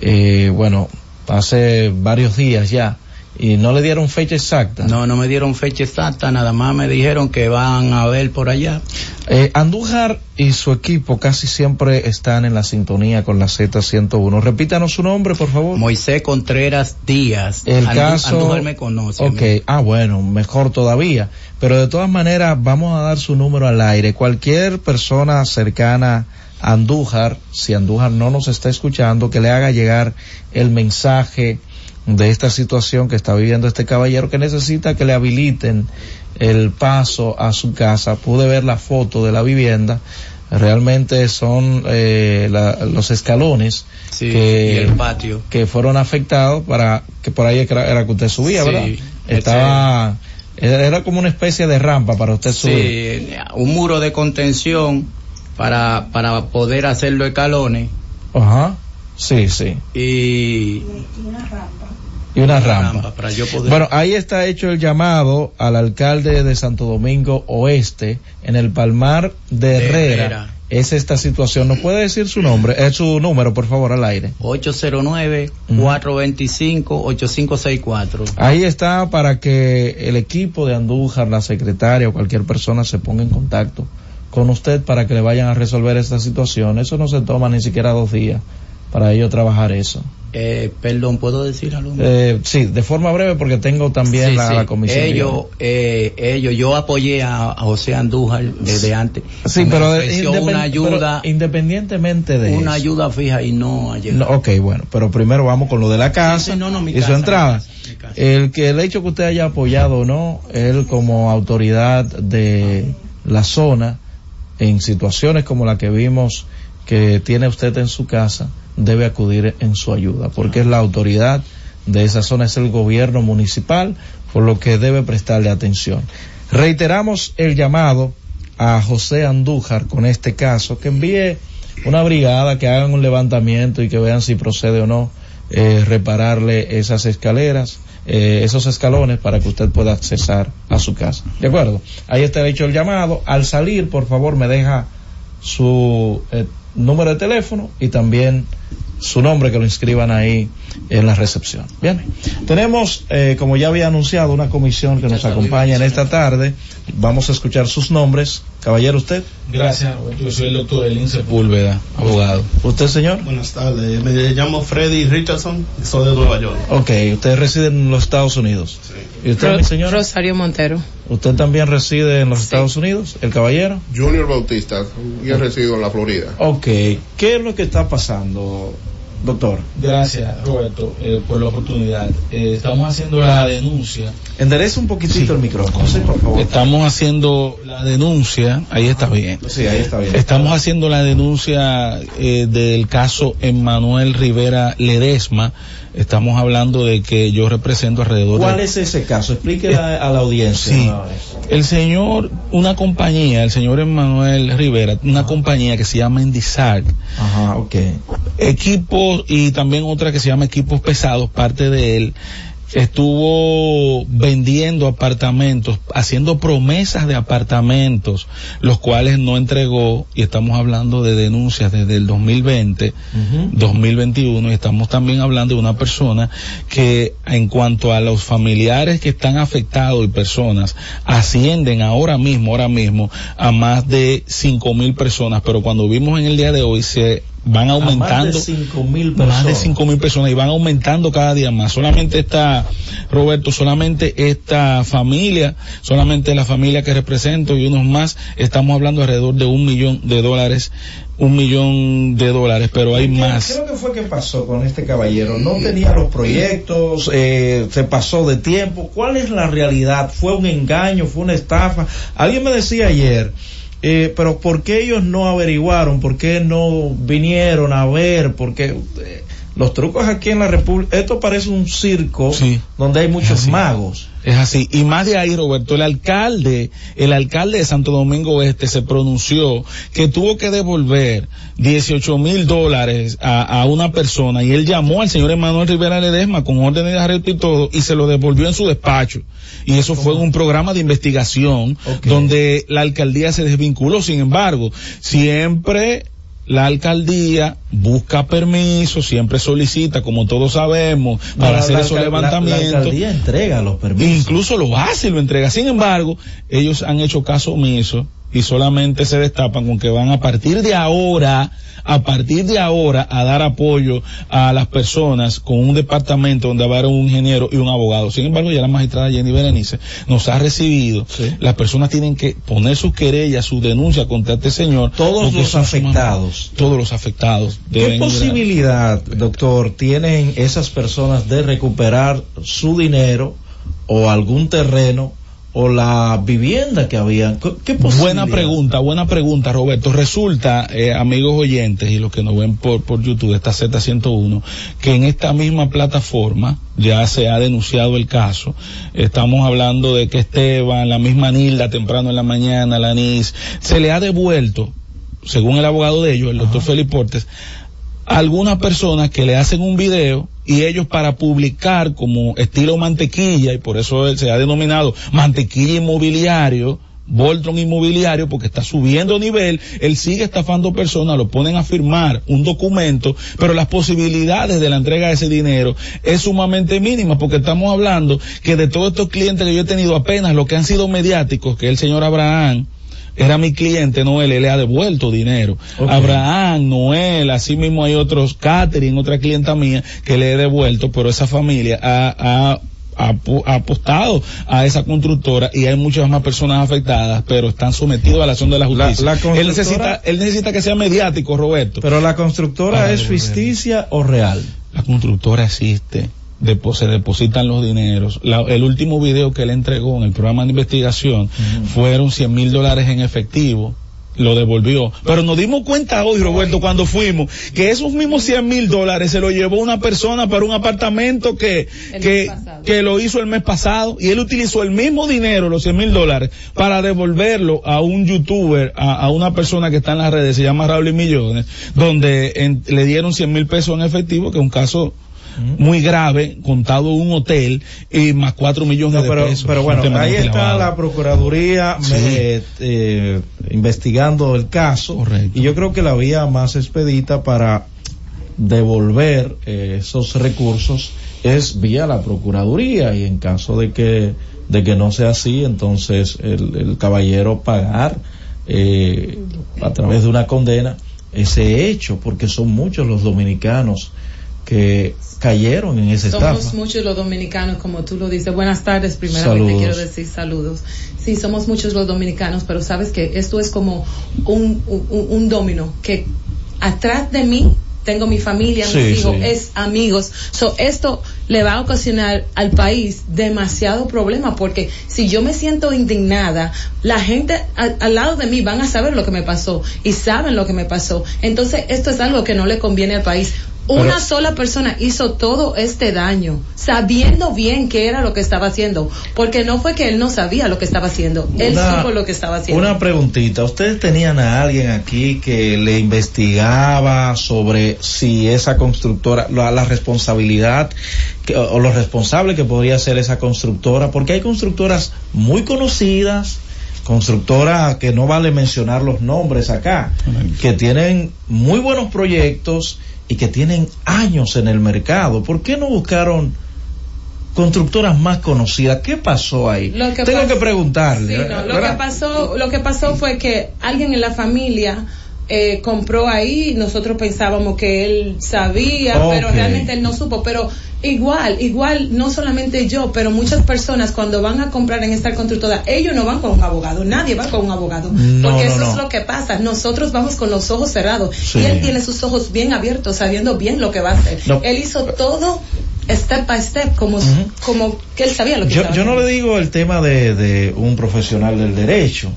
Eh, bueno, hace varios días ya. ¿Y no le dieron fecha exacta? No, no me dieron fecha exacta, nada más me dijeron que van a ver por allá. Eh, Andújar y su equipo casi siempre están en la sintonía con la Z101. Repítanos su nombre, por favor. Moisés Contreras Díaz. El Andú- caso. Andújar me conoce. Ok, ah, bueno, mejor todavía. Pero de todas maneras, vamos a dar su número al aire. Cualquier persona cercana Andújar, si Andújar no nos está escuchando, que le haga llegar el mensaje de esta situación que está viviendo este caballero que necesita que le habiliten el paso a su casa. Pude ver la foto de la vivienda. Realmente son eh, la- los escalones Sí, que, y el patio. que fueron afectados para que por ahí era, era que usted subía, Sí, ¿verdad? Estaba era era como una especie de rampa para usted subir. Sí, un muro de contención para, para poder hacer los escalones Ajá. Sí, sí. y Y una rampa. para yo poder. Bueno, ahí está hecho el llamado al alcalde de Santo Domingo Oeste en el Palmar de Herrera. Herrera. Es esta situación. ¿Nos puede decir su nombre? Es su número, por favor, al aire. 809-425-8564. Ahí está para que el equipo de Andújar, la secretaria o cualquier persona se ponga en contacto con usted para que le vayan a resolver esta situación. Eso no se toma ni siquiera dos días para ellos trabajar eso. Eh, perdón, ¿puedo decir algo? Eh, sí, de forma breve porque tengo también Sí, la, sí. la comisión. Ellos, eh, ellos, yo apoyé a, a José Andújar desde antes. Sí, pero, independ- una ayuda, pero independientemente de una eso. ayuda fija y no ha llegado. No, ok, bueno, pero primero vamos con lo de la casa Sí, no, no, mi y su casa, entrada. El que el hecho que usted haya apoyado o no, él como autoridad de la zona, en situaciones como la que vimos que tiene usted en su casa, debe acudir en su ayuda, porque es la autoridad de esa zona, es el gobierno municipal, por lo que debe prestarle atención. Reiteramos el llamado a José Andújar con este caso, que envíe una brigada, que hagan un levantamiento y que vean si procede o no eh, repararle esas escaleras, eh, esos escalones para que usted pueda accesar a su casa. ¿De acuerdo? Ahí está hecho el llamado. Al salir, por favor, me deja su eh, número de teléfono y también su nombre que lo inscriban ahí en la recepción. Bien, tenemos, eh, como ya había anunciado, una comisión que nos acompaña en esta tarde. Vamos a escuchar sus nombres. Caballero, usted. Gracias, yo soy el doctor Elin Sepúlveda, abogado. ¿Usted, señor? Buenas tardes, me llamo Freddy Richardson, soy de Nueva York. Ok, usted reside en los Estados Unidos. ¿Y usted, mi señor? Rosario Montero. ¿Usted también reside en los Estados Unidos, el caballero? Junior Bautista, yo resido en la Florida. Ok, ¿qué es lo que está pasando, doctor. Gracias, Roberto, eh, por la oportunidad. Eh, estamos haciendo la denuncia. Endereza un poquitito el micrófono, sí, por favor. Estamos haciendo la denuncia, ahí está bien. Sí, ahí está bien. Estamos haciendo la denuncia eh, del caso Emmanuel Rivera Ledesma. Estamos hablando de que yo represento alrededor ¿Cuál de... es ese caso? Explíquele a, a la audiencia. Sí. El señor, una compañía, el señor Emmanuel Rivera, una compañía que se llama Indizar, Ajá, ok. equipos y también otra que se llama equipos pesados, parte de él, estuvo vendiendo apartamentos, haciendo promesas de apartamentos, los cuales no entregó, y estamos hablando de denuncias desde el 2020, 2021, y estamos también hablando de una persona que en cuanto a los familiares que están afectados y personas, ascienden ahora mismo, ahora mismo, a más de cinco mil personas, pero cuando vimos en el día de hoy se van A aumentando más de cinco mil más de personas. personas y van aumentando cada día más. Solamente esta, Roberto, solamente esta familia, solamente la familia que represento y unos más, estamos hablando alrededor de un millón de dólares, un millón de dólares, pero hay ¿Qué- más. Creo que fue que pasó con este caballero. No tenía los proyectos, eh, se pasó de tiempo. ¿Cuál es la realidad? ¿Fue un engaño? ¿Fue una estafa? Alguien me decía ayer, eh, pero ¿por qué ellos no averiguaron? ¿Por qué no vinieron a ver? Porque eh, los trucos aquí en la República, esto parece un circo donde hay muchos magos. Es así. Y más de ahí, Roberto, el alcalde, el alcalde de Santo Domingo Este se pronunció que tuvo que devolver 18 mil dólares a, a una persona y él llamó al señor Emanuel Rivera Ledesma con órdenes de arresto y todo y se lo devolvió en su despacho. Y eso fue un programa de investigación donde la alcaldía se desvinculó. Sin embargo, siempre la alcaldía busca permiso, siempre solicita, como todos sabemos, para La- hacer la esos la- levantamientos. La, alcaldía entrega los permisos. Incluso lo hace y lo entrega. Sin embargo, ellos han hecho caso omiso y solamente se destapan con que van a partir de ahora, a partir de ahora, a dar apoyo a las personas con un departamento donde va a haber un ingeniero y un abogado. Sin embargo, ya la magistrada Jenny Berenice nos ha recibido. Las personas tienen que poner sus querellas, sus denuncias contra este señor. Todos los afectados. Todos los afectados. ¿Qué deben posibilidad, doctor, tienen esas personas de recuperar su dinero o algún terreno o la vivienda que habían? ¿Qué, Buena pregunta, buena pregunta, Roberto. Resulta, eh, amigos oyentes y los que nos ven por, por YouTube, esta Z101, que en esta misma plataforma ya se ha denunciado el caso. Estamos hablando de que Esteban, la misma Nilda, temprano en la mañana, la NIS, se le ha devuelto, según el abogado de ellos, el doctor Felipe Portes, a algunas personas que le hacen un video y ellos para publicar como estilo mantequilla, y por eso se ha denominado mantequilla inmobiliario, Voltron Inmobiliario, porque está subiendo nivel, él sigue estafando personas, lo ponen a firmar un documento, pero las posibilidades de la entrega de ese dinero es sumamente mínima, porque estamos hablando que de todos estos clientes que yo he tenido apenas los que han sido mediáticos, que es el señor Abraham, era mi cliente, Noel, él le ha devuelto dinero. Abraham, Noel, así mismo hay otros, Catherine, otra clienta mía, que le he devuelto, pero esa familia ha, ha, ha apostado a esa constructora y hay muchas más personas afectadas, pero están sometidos a la acción de la justicia. la él, constructora- necesita, él necesita que sea mediático, Roberto. Pero la constructora es ficticia o real. La constructora existe. Depo- se depositan los dineros. La- el último video que él entregó en el programa de investigación fueron 100 mil dólares en efectivo. Lo devolvió. Pero nos dimos cuenta hoy, Roberto, cuando fuimos, que esos mismos 100 mil dólares se lo llevó una persona para un apartamento que, que, que lo hizo el mes pasado y él utilizó el mismo dinero, los 100 mil dólares, para devolverlo a un youtuber, a, a una persona que está en las redes, se llama Raúl y Millones, donde en- le dieron 100 mil pesos en efectivo, que es un caso muy grave, contado un hotel, y más 4 millones No, de pero, pesos. pero bueno, ahí está lavado. la Procuraduría Sí. eh, eh, investigando el caso y yo creo que la vía más expedita para devolver eh, esos recursos es vía la Procuraduría y en caso de que de que no sea así, entonces el, el caballero pagar eh, a través de una condena ese hecho, porque son muchos los dominicanos que cayeron en esa estafa. Somos muchos los dominicanos, como tú lo dices. Buenas tardes, primeramente quiero decir saludos. Sí, somos muchos los dominicanos, pero sabes que esto es como un, un, un domino que atrás de mí tengo mi familia, Sí, mis hijos, sí. es amigos. So, esto le va a ocasionar al país demasiado problema porque si yo me siento indignada, la gente a- al lado de mí van a saber lo que me pasó y saben lo que me pasó. Entonces, esto es algo que no le conviene al país. Una Pero- sola persona hizo todo este daño, sabiendo bien qué era lo que estaba haciendo, porque no fue que él no sabía lo que estaba haciendo, él Una- supo lo que estaba haciendo. Una preguntita, ¿ustedes tenían a alguien aquí que le investigaba sobre si esa constructora, la, la responsabilidad que- o los responsables que podría ser esa constructora? Porque hay constructoras muy conocidas, constructoras que no vale mencionar los nombres acá, que tienen muy buenos proyectos y que tienen años en el mercado. ¿Por qué no buscaron constructoras más conocidas? ¿Qué pasó ahí? Lo que Tengo que preguntarle. Sí, no, lo que pasó, lo que pasó fue que alguien en la familia eh, compró ahí, nosotros pensábamos que él sabía, pero realmente él no supo, pero igual, igual, no solamente yo, pero muchas personas cuando van a comprar en esta constructora, ellos no van con un abogado, nadie va con un abogado, No, porque no, eso no. es lo que pasa, nosotros vamos con los ojos cerrados Sí. y él tiene sus ojos bien abiertos, sabiendo bien lo que va a hacer. Él hizo todo step by step, como, como que él sabía lo que Yo, estaba yo no haciendo. le digo el tema de, de un profesional del derecho,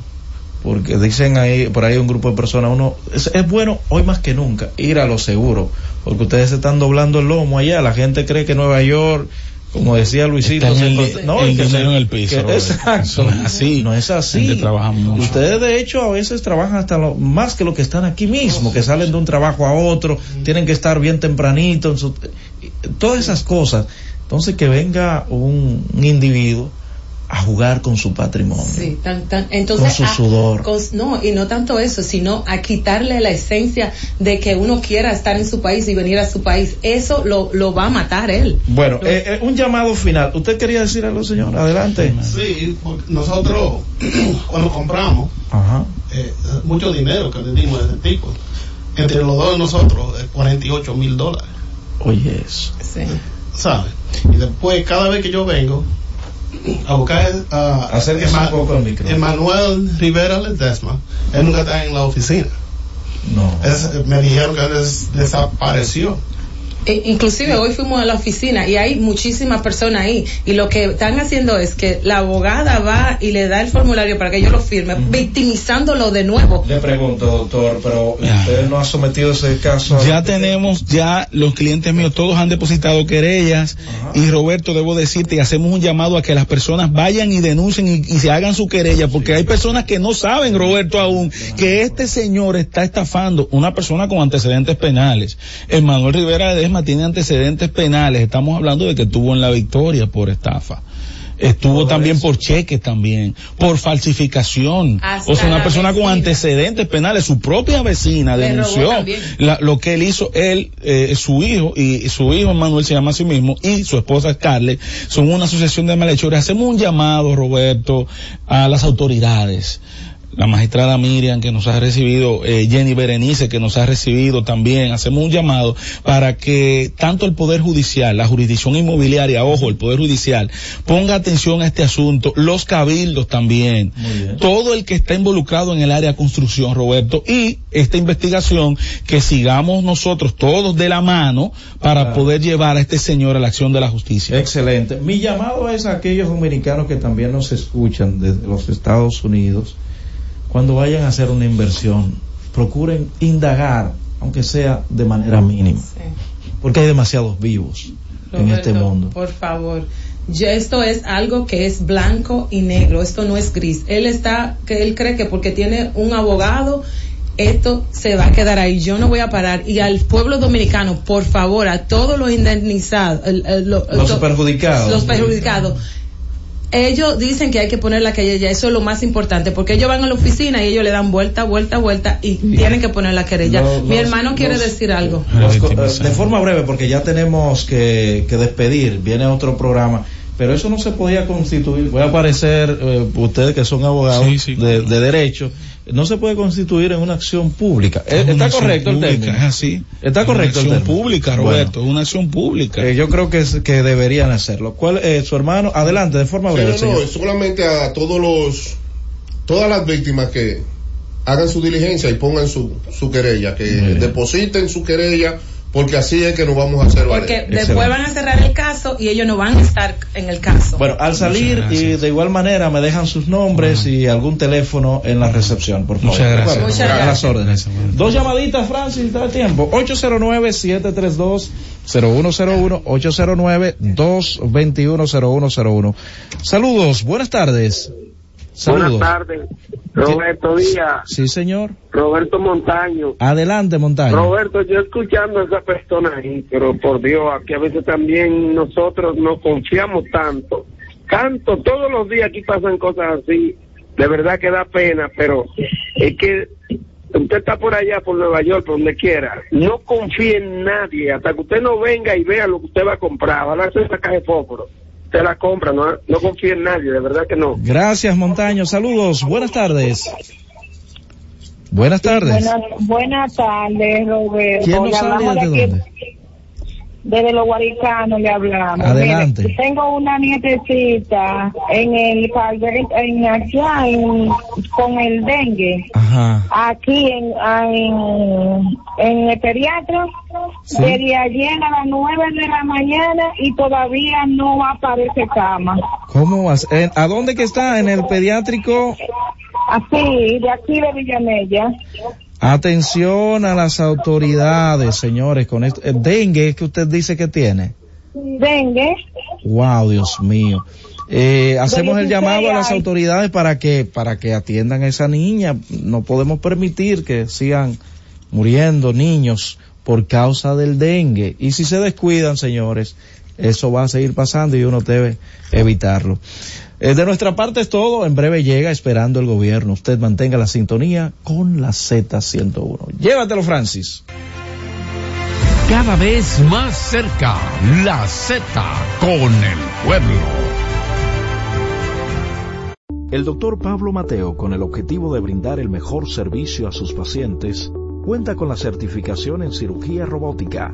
porque dicen ahí, por ahí un grupo de personas, uno, es, es bueno hoy más que nunca ir a lo seguro, porque ustedes se están doblando el lomo allá, la gente cree que Nueva York, como decía Luisito, se el- no, el y que dinero se- en el piso, que- exacto, así. no es así. mucho. Ustedes de hecho a veces trabajan hasta lo, más que lo que están aquí mismo, que salen de un trabajo a otro, tienen que estar bien tempranito, en su- todas esas cosas. Entonces que venga un, un individuo a jugar con su patrimonio. Sí, tan, tan, entonces, Con su a- sudor. con- no, y no tanto eso, sino a quitarle la esencia de que uno quiera estar en su país y venir a su país. Eso lo, lo va a matar él. Bueno, eh, eh, un llamado final. ¿Usted quería decir algo, señor? Adelante. Sí, nosotros cuando compramos, Ajá. eh, mucho dinero que le dimos a ese tipo, entre los dos de nosotros, eh, 48 mil dólares, Oye, eso. Sí. ¿sabes? Y después, cada vez que yo vengo a buscar a un poco. Emanuel Rivera Ledesma, él nunca está en la oficina. No. Es- me dijeron que des- desapareció. E- inclusive hoy fuimos a la oficina y hay muchísimas personas ahí. Y lo que están haciendo es que la abogada va y le da el formulario para que yo lo firme, victimizándolo de nuevo. Le pregunto, doctor, pero usted no ha sometido ese caso. a- Ya tenemos, ya los clientes míos todos han depositado querellas y Roberto, debo decirte, y hacemos un llamado a que las personas vayan y denuncien y, y se hagan su querella, porque hay personas que no saben, Roberto, aún, que este señor está estafando una persona con antecedentes penales. Emanuel Rivera Tiene antecedentes penales, estamos hablando de que estuvo en la victoria por estafa. Estuvo también por cheques también, por falsificación. Hasta o sea, una persona con antecedentes penales, su propia vecina Le denunció la- lo que él hizo, él, eh, su hijo, y, y su hijo Manuel se llama a sí mismo, y su esposa Scarlett, son una asociación de malhechores. Hacemos un llamado, Roberto, a las autoridades. La magistrada Miriam que nos ha recibido, eh, Jenny Berenice que nos ha recibido también, hacemos un llamado para que tanto el Poder Judicial, la jurisdicción inmobiliaria, ojo, el Poder Judicial, ponga atención a este asunto, los cabildos también, todo el que está involucrado en el área de construcción, Roberto, y esta investigación que sigamos nosotros todos de la mano para poder llevar a este señor a la acción de la justicia. Excelente. Mi llamado es a aquellos dominicanos que también nos escuchan desde los Estados Unidos. Cuando vayan a hacer una inversión, procuren indagar, aunque sea de manera mínima. Porque hay demasiados vivos en este mundo. Por favor. Yo, esto es algo que es blanco y negro, esto no es gris. Él está, que él cree que porque tiene un abogado, esto se va a quedar ahí. Yo no voy a parar. Y al pueblo dominicano, por favor, a todos los indemnizados, Los perjudicados. los perjudicados. Ellos dicen que hay que poner la querella, eso es lo más importante, porque ellos van a la oficina y ellos le dan vuelta, vuelta, vuelta y tienen que poner la querella. Los- Mi los- hermano quiere los- decir algo. De forma breve, porque ya tenemos que, que despedir, viene otro programa, pero eso no se podía constituir, voy a aparecer, eh, ustedes que son abogados De, de derecho, no se puede constituir en una acción pública. Eh, Es una ¿Está acción correcto el pública, término? es así. Está Es correcto el Una acción término. pública, Roberto, es una acción pública. Eh, yo creo que, es- que deberían hacerlo. ¿Cuál es su hermano? Adelante, de forma Sí, breve, no, no, señor. es solamente a todos los, todas las víctimas que hagan su diligencia y pongan su, su querella, que depositen su querella porque así es que nos vamos a hacer Porque valer. después van a cerrar el caso y ellos no van a estar en el caso. Bueno, al salir y de igual manera me dejan sus nombres y algún teléfono en la recepción, por favor. Muchas ¿De gracias. Muchas A las gracias. órdenes. Dos llamaditas, Francis, da tiempo. 809-732-0101, 809-221-0101. Saludos, buenas tardes. Saludos. Buenas tardes, Roberto Díaz, Sí, señor. Roberto Montaño. Adelante, Montaño. Roberto, yo escuchando a esa persona ahí, pero por Dios, aquí a veces también nosotros no confiamos tanto. Tanto, todos los días aquí pasan cosas así. De verdad que da pena, pero es que usted está por allá, por Nueva York, por donde quiera. No confíe en nadie hasta que usted no venga y vea lo que usted va a comprar. Va a darse esa caja de fósforo. Usted la compra, no, no confíe en nadie, de verdad que no. Gracias, Montaño. Saludos, buenas tardes. Buenas tardes. Buenas, buenas tardes, Roberto. ¿Quién nos habla de dónde? Desde los guaricanos le hablamos. Adelante. Mire, tengo una nietecita en el en allá en, con el dengue. Ajá. Aquí en, en, en el pediatra, Sí. desde ayer a las nueve de la mañana y todavía no aparece cama. ¿Cómo vas? ¿A dónde que está? En el pediátrico. Así, de aquí de Villamella. Atención a las autoridades, señores, con esto. El dengue es que usted dice que tiene. Dengue. Wow, Dios mío. Eh, hacemos el 16 llamado a las autoridades para que, para que atiendan a esa niña. No podemos permitir que sigan muriendo niños por causa del dengue. Y si se descuidan, señores, eso va a seguir pasando y uno debe evitarlo. Eh, de nuestra parte es todo. En breve llega esperando el gobierno. Usted mantenga la sintonía con la Z101. Llévatelo, Francis. Cada vez más cerca, la Z con el pueblo. El doctor Pablo Mateo, con el objetivo de brindar el mejor servicio a sus pacientes, cuenta con la certificación en cirugía robótica,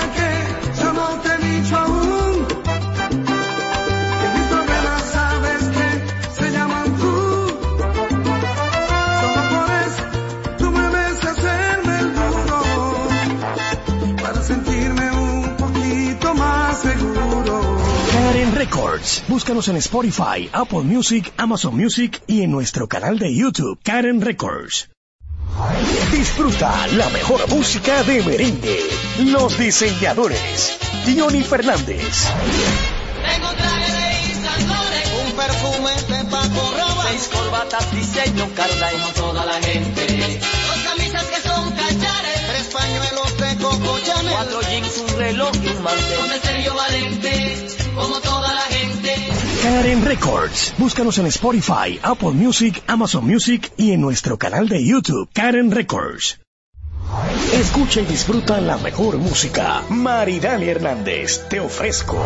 Records. Búscanos en Spotify, Apple Music, Amazon Music y en nuestro canal de YouTube, Karen Records. Disfruta la mejor música de merengue. Los diseñadores. Johnny Fernández. Tengo un traje de un perfume de Paco Rabanne, seis corbatas diseño Carla como toda la gente, dos camisas que son cachares, tres pañuelos de Coco Chanel, cuatro jeans, un reloj y un mantel, un Sergio Valente como toda la gente. Karen Records. Búscanos en Spotify, Apple Music, Amazon Music y en nuestro canal de YouTube, Karen Records. Escucha y disfruta la mejor música. Maridani Hernández, te ofrezco.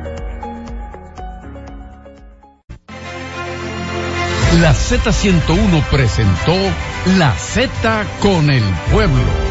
La Z101 presentó La Z con el pueblo.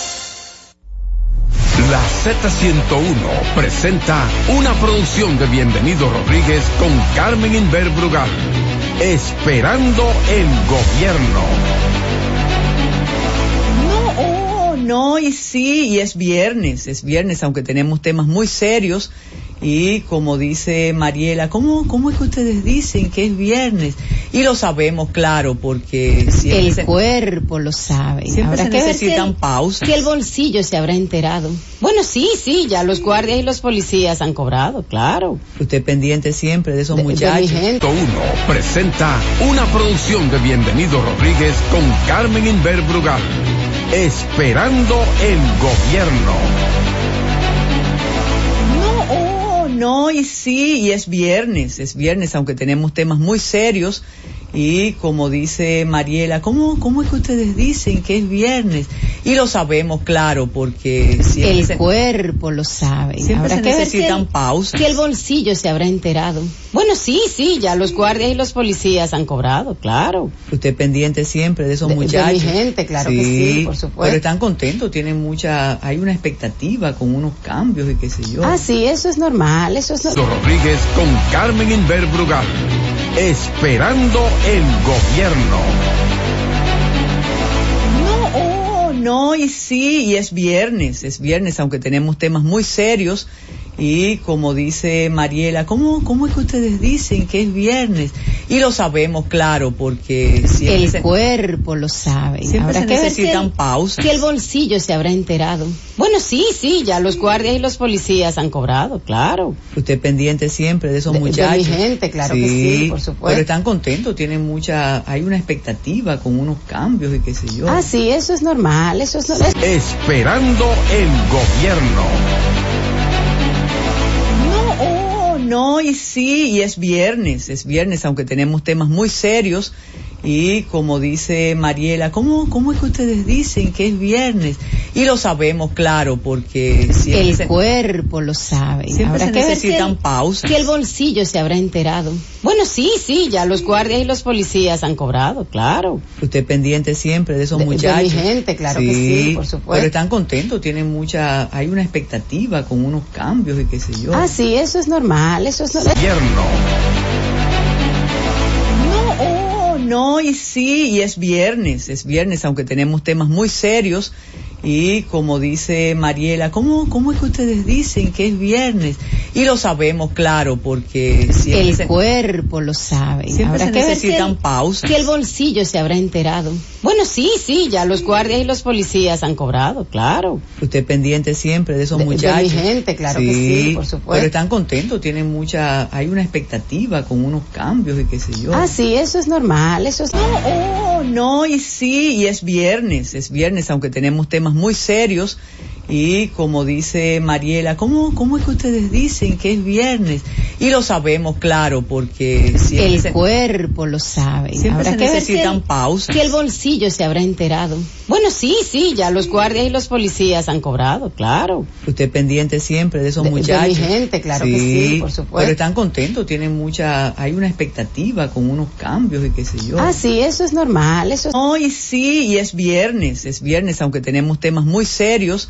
La Z101 presenta una producción de Bienvenido Rodríguez con Carmen Inver Brugal. Esperando el gobierno. No, oh, no, y sí, y es viernes, es viernes, aunque tenemos temas muy serios. Y como dice Mariela, ¿cómo, ¿cómo es que ustedes dicen que es viernes? Y lo sabemos, claro, porque siempre El se- cuerpo lo sabe. Siempre Habrá se que ver necesitan si el, pausas. si el bolsillo se habrá enterado. Bueno, sí, sí, ya los guardias y los policías han cobrado, claro. Usted pendiente siempre de esos De- muchachos. 101 presenta una producción de Bienvenido Rodríguez con Carmen Inver Brugal. Esperando el gobierno. No, y sí, y es viernes, es viernes, aunque tenemos temas muy serios. Y como dice Mariela, ¿cómo, ¿cómo es que ustedes dicen que es viernes? Y lo sabemos, claro, porque siempre El se- cuerpo lo sabe. Siempre Habrá se que ver si necesitan el, pausas. si el bolsillo se habrá enterado. Bueno, sí, sí, ya los guardias y los policías han cobrado, claro. Usted pendiente siempre de esos De- de muchachos. mi gente, claro que sí, por supuesto. Pero están contentos, tienen mucha, hay una expectativa con unos cambios y qué sé yo. Ah, sí, eso es normal, eso es normal. Rodríguez con Carmen Inver Brugal. Esperando el gobierno. No, oh, no, y sí, y es viernes, es viernes, aunque tenemos temas muy serios. Y como dice Mariela, ¿cómo, ¿cómo es que ustedes dicen que es viernes? Y lo sabemos, claro, porque siempre El se- cuerpo lo sabe. Siempre Habrá se que ver si necesitan el, pausas. si el bolsillo se habrá enterado. Bueno, sí, sí, ya los guardias y los policías han cobrado, claro. Usted pendiente siempre de esos De- de muchachos. mi gente, claro que sí, por supuesto. Pero están contentos, tienen mucha, hay una expectativa con unos cambios y qué sé yo. Ah, sí, eso es normal, eso es normal. Esperando el gobierno. No, y sí, y es viernes, es viernes, aunque tenemos temas muy serios. Y como dice Mariela, ¿cómo, ¿cómo es que ustedes dicen que es viernes? Y lo sabemos, claro, porque siempre El se- cuerpo lo sabe. Siempre Habrá se que ver si necesitan el, pausas. si el bolsillo se habrá enterado. Bueno, sí, sí, ya los guardias y los policías han cobrado, claro. Usted pendiente siempre de esos De- de muchachos. mi gente, claro que sí, por supuesto. Pero están contentos, tienen mucha, hay una expectativa con unos cambios y qué sé yo. Ah, sí, eso es normal, eso es normal. Gobierno. No, oh, no, y sí, y es viernes, es viernes, aunque tenemos temas muy serios. Y como dice Mariela, ¿cómo, ¿cómo es que ustedes dicen que es viernes? Y lo sabemos, claro, porque El se- cuerpo lo sabe. Siempre Habrá se que ver si necesitan pausas. si el bolsillo se habrá enterado. Bueno, sí, sí, ya los guardias y los policías han cobrado, claro. Usted pendiente siempre de esos De- de muchachos. mi gente, claro que sí, por supuesto. Pero están contentos, tienen mucha, hay una expectativa con unos cambios y qué sé yo. Ah, sí, eso es normal, eso es No, oh, no, y sí, y es viernes, es viernes, aunque tenemos temas muy serios. Y como dice Mariela, ¿cómo, ¿cómo es que ustedes dicen que es viernes? Y lo sabemos, claro, porque El se- cuerpo lo sabe. Siempre Habrá se que ver si necesitan el, pausas. si el bolsillo se habrá enterado. Bueno, sí, sí, ya los guardias y los policías han cobrado, claro. Usted pendiente siempre de esos De- de muchachos. mi gente, claro que sí, por supuesto. Pero están contentos, tienen mucha, hay una expectativa con unos cambios y qué sé yo. Ah, sí, eso es normal, eso es No, y sí, y es viernes, es viernes, aunque tenemos temas muy serios.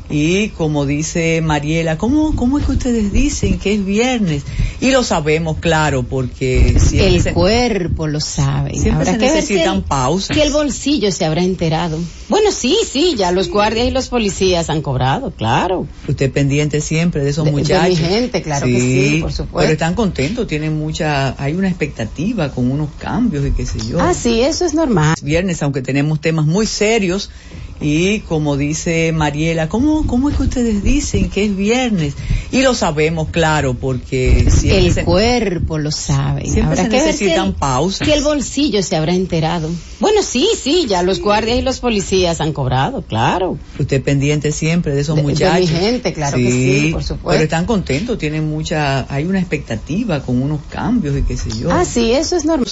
Y como dice Mariela, ¿cómo, ¿cómo es que ustedes dicen que es viernes? Y lo sabemos, claro, porque El se- cuerpo lo sabe. Siempre Habrá se que ver si necesitan el, pausas. si el bolsillo se habrá enterado. Bueno, sí, sí, ya los guardias y los policías han cobrado, claro. Usted pendiente siempre de esos De- de muchachos. mi gente, claro que sí, por supuesto. Pero están contentos, tienen mucha, hay una expectativa con unos cambios y qué sé yo. Ah, sí, eso es normal. Es viernes, aunque tenemos temas muy serios. Y como dice Mariela, ¿cómo, ¿cómo es que ustedes dicen que es viernes? Y lo sabemos, claro, porque El se- cuerpo lo sabe. Siempre Habrá se que necesitan si el- pausas. Si el bolsillo se habrá enterado. Bueno, sí, sí, ya los guardias y los policías han cobrado, claro. Usted pendiente siempre de esos De- de muchachos. mi gente, claro que sí, por supuesto. Pero están contentos, tienen mucha, hay una expectativa con unos cambios y qué sé yo. Ah, sí, eso es normal.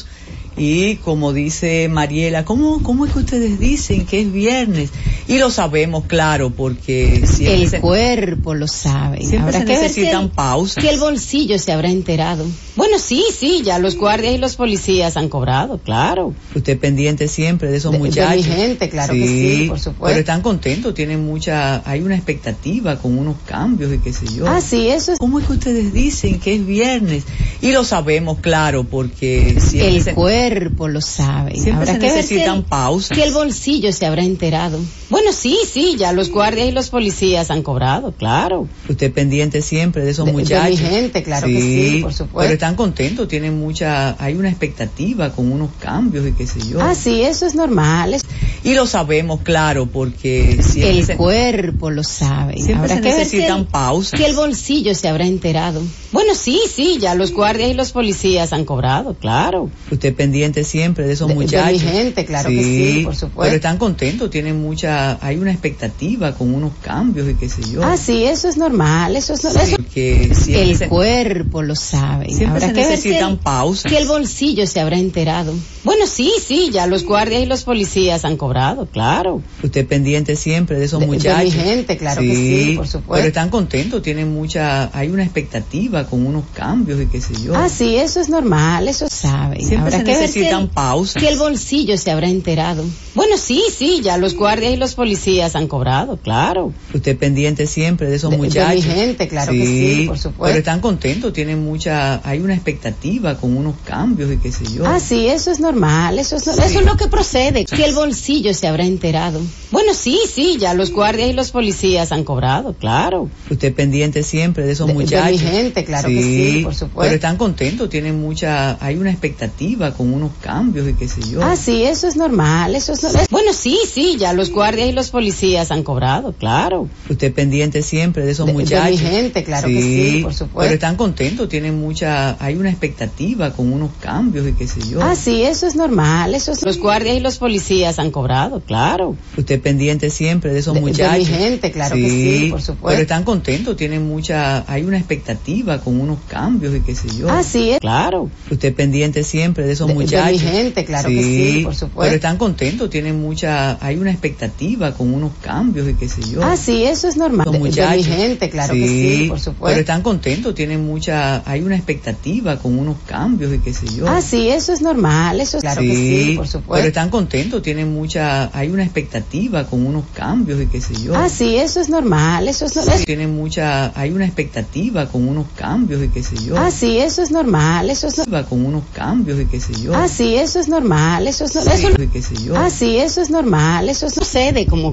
Y como dice Mariela, ¿cómo, ¿cómo es que ustedes dicen que es viernes? Y lo sabemos, claro, porque El se- cuerpo lo sabe. Siempre Habrá se que ver si necesitan el- pausas. Si el bolsillo se habrá enterado. Bueno, sí, sí, ya los guardias y los policías han cobrado, claro. Usted pendiente siempre de esos De- de muchachos. mi gente, claro que sí, por supuesto. Pero están contentos, tienen mucha, hay una expectativa con unos cambios y qué sé yo. Ah, sí, eso es. ¿Cómo es que ustedes dicen que es viernes? Y lo sabemos, claro, porque siempre El se- cuerpo lo sabe. Siempre Habrá se que ver necesitan si el, pausas. si el bolsillo se habrá enterado. Bueno, sí, sí, ya los guardias y los policías han cobrado, claro. Usted pendiente siempre de esos De- de muchachos. mi gente, claro que sí, por supuesto. Pero están contentos, tienen mucha, hay una expectativa con unos cambios y qué sé yo. Ah, sí, eso es normal. Y lo sabemos, claro, porque siempre El se- cuerpo lo sabe. Siempre Habrá se que ver si necesitan el- pausas. Si el bolsillo se habrá enterado. Bueno, sí, sí, ya los guardias y los policías han cobrado, claro. Usted pendiente siempre de esos De- de muchachos. mi gente, claro que sí, por supuesto. Pero están contentos, tienen mucha, hay una expectativa con unos cambios y qué sé yo. Ah, sí, eso es normal. Eso es Porque siempre El se- cuerpo lo sabe. Siempre Habrá se que necesitan el- pausas. Si el bolsillo se habrá enterado. Bueno, sí, sí, ya los guardias y los policías han cobrado, claro. Usted pendiente siempre de esos De- de muchachos. mi gente, claro que sí, por supuesto. Pero están contentos, tienen mucha, hay una expectativa con unos cambios y qué sé yo. Ah, sí, eso es normal, eso sabe. Siempre Habrá se que si necesitan el- pausas. Si el bolsillo se habrá enterado. Bueno, sí, sí, ya los guardias y los policías han cobrado, claro. Usted pendiente siempre de esos De- de muchachos. mi gente, claro que sí, por supuesto. Pero están contentos, tienen mucha, hay una expectativa con unos cambios y qué sé yo. Ah, sí, eso es normal, eso es, eso es lo que procede. Si el bolsillo se habrá enterado. Bueno, sí, sí, ya los guardias y los policías han cobrado, claro. Usted pendiente siempre de esos De- de muchachos. mi gente, claro que sí, por supuesto. Pero están contentos, tienen mucha, hay una expectativa con unos cambios y qué sé yo. Ah, sí, eso es normal, eso es, Bueno, sí, sí, ya los guardias y los policías han cobrado, claro. Usted pendiente siempre de esos De- de muchachos. mi gente, claro que sí, por supuesto. Pero están contentos, tienen mucha, hay una expectativa con unos cambios y qué sé yo. Ah, sí, eso es normal, eso es... Los guardias y los policías han cobrado, claro. Usted pendiente siempre de esos De- de muchachos. mi gente, claro que sí, por supuesto. Pero están contentos, tienen mucha, hay una expectativa con unos cambios y qué sé yo. Ah, sí, claro. Usted pendiente siempre de esos De- de muchachos. mi gente, claro que sí, por supuesto. Pero están contentos, tienen mucha, hay una expectativa con unos cambios y qué sé yo. Ah, sí, eso es normal. Los De- de muchachos. mi gente, claro que sí, por supuesto. Pero están contentos, tienen mucha, hay una expectativa con unos cambios y qué sé yo. Ah, sí, eso es normal, eso es claro que sí, por supuesto. Pero están contentos, tienen mucha, hay una expectativa con unos cambios y qué sé yo. Ah, sí, eso es normal, eso es... es- Tienen mucha, hay una expectativa con unos cambios y qué sé yo. Ah, sí, eso es normal, eso es... con unos cambios y qué sé yo. Ah, sí, eso es normal, eso es... eso- qué sé yo. Ah, sí, eso es normal, eso sucede como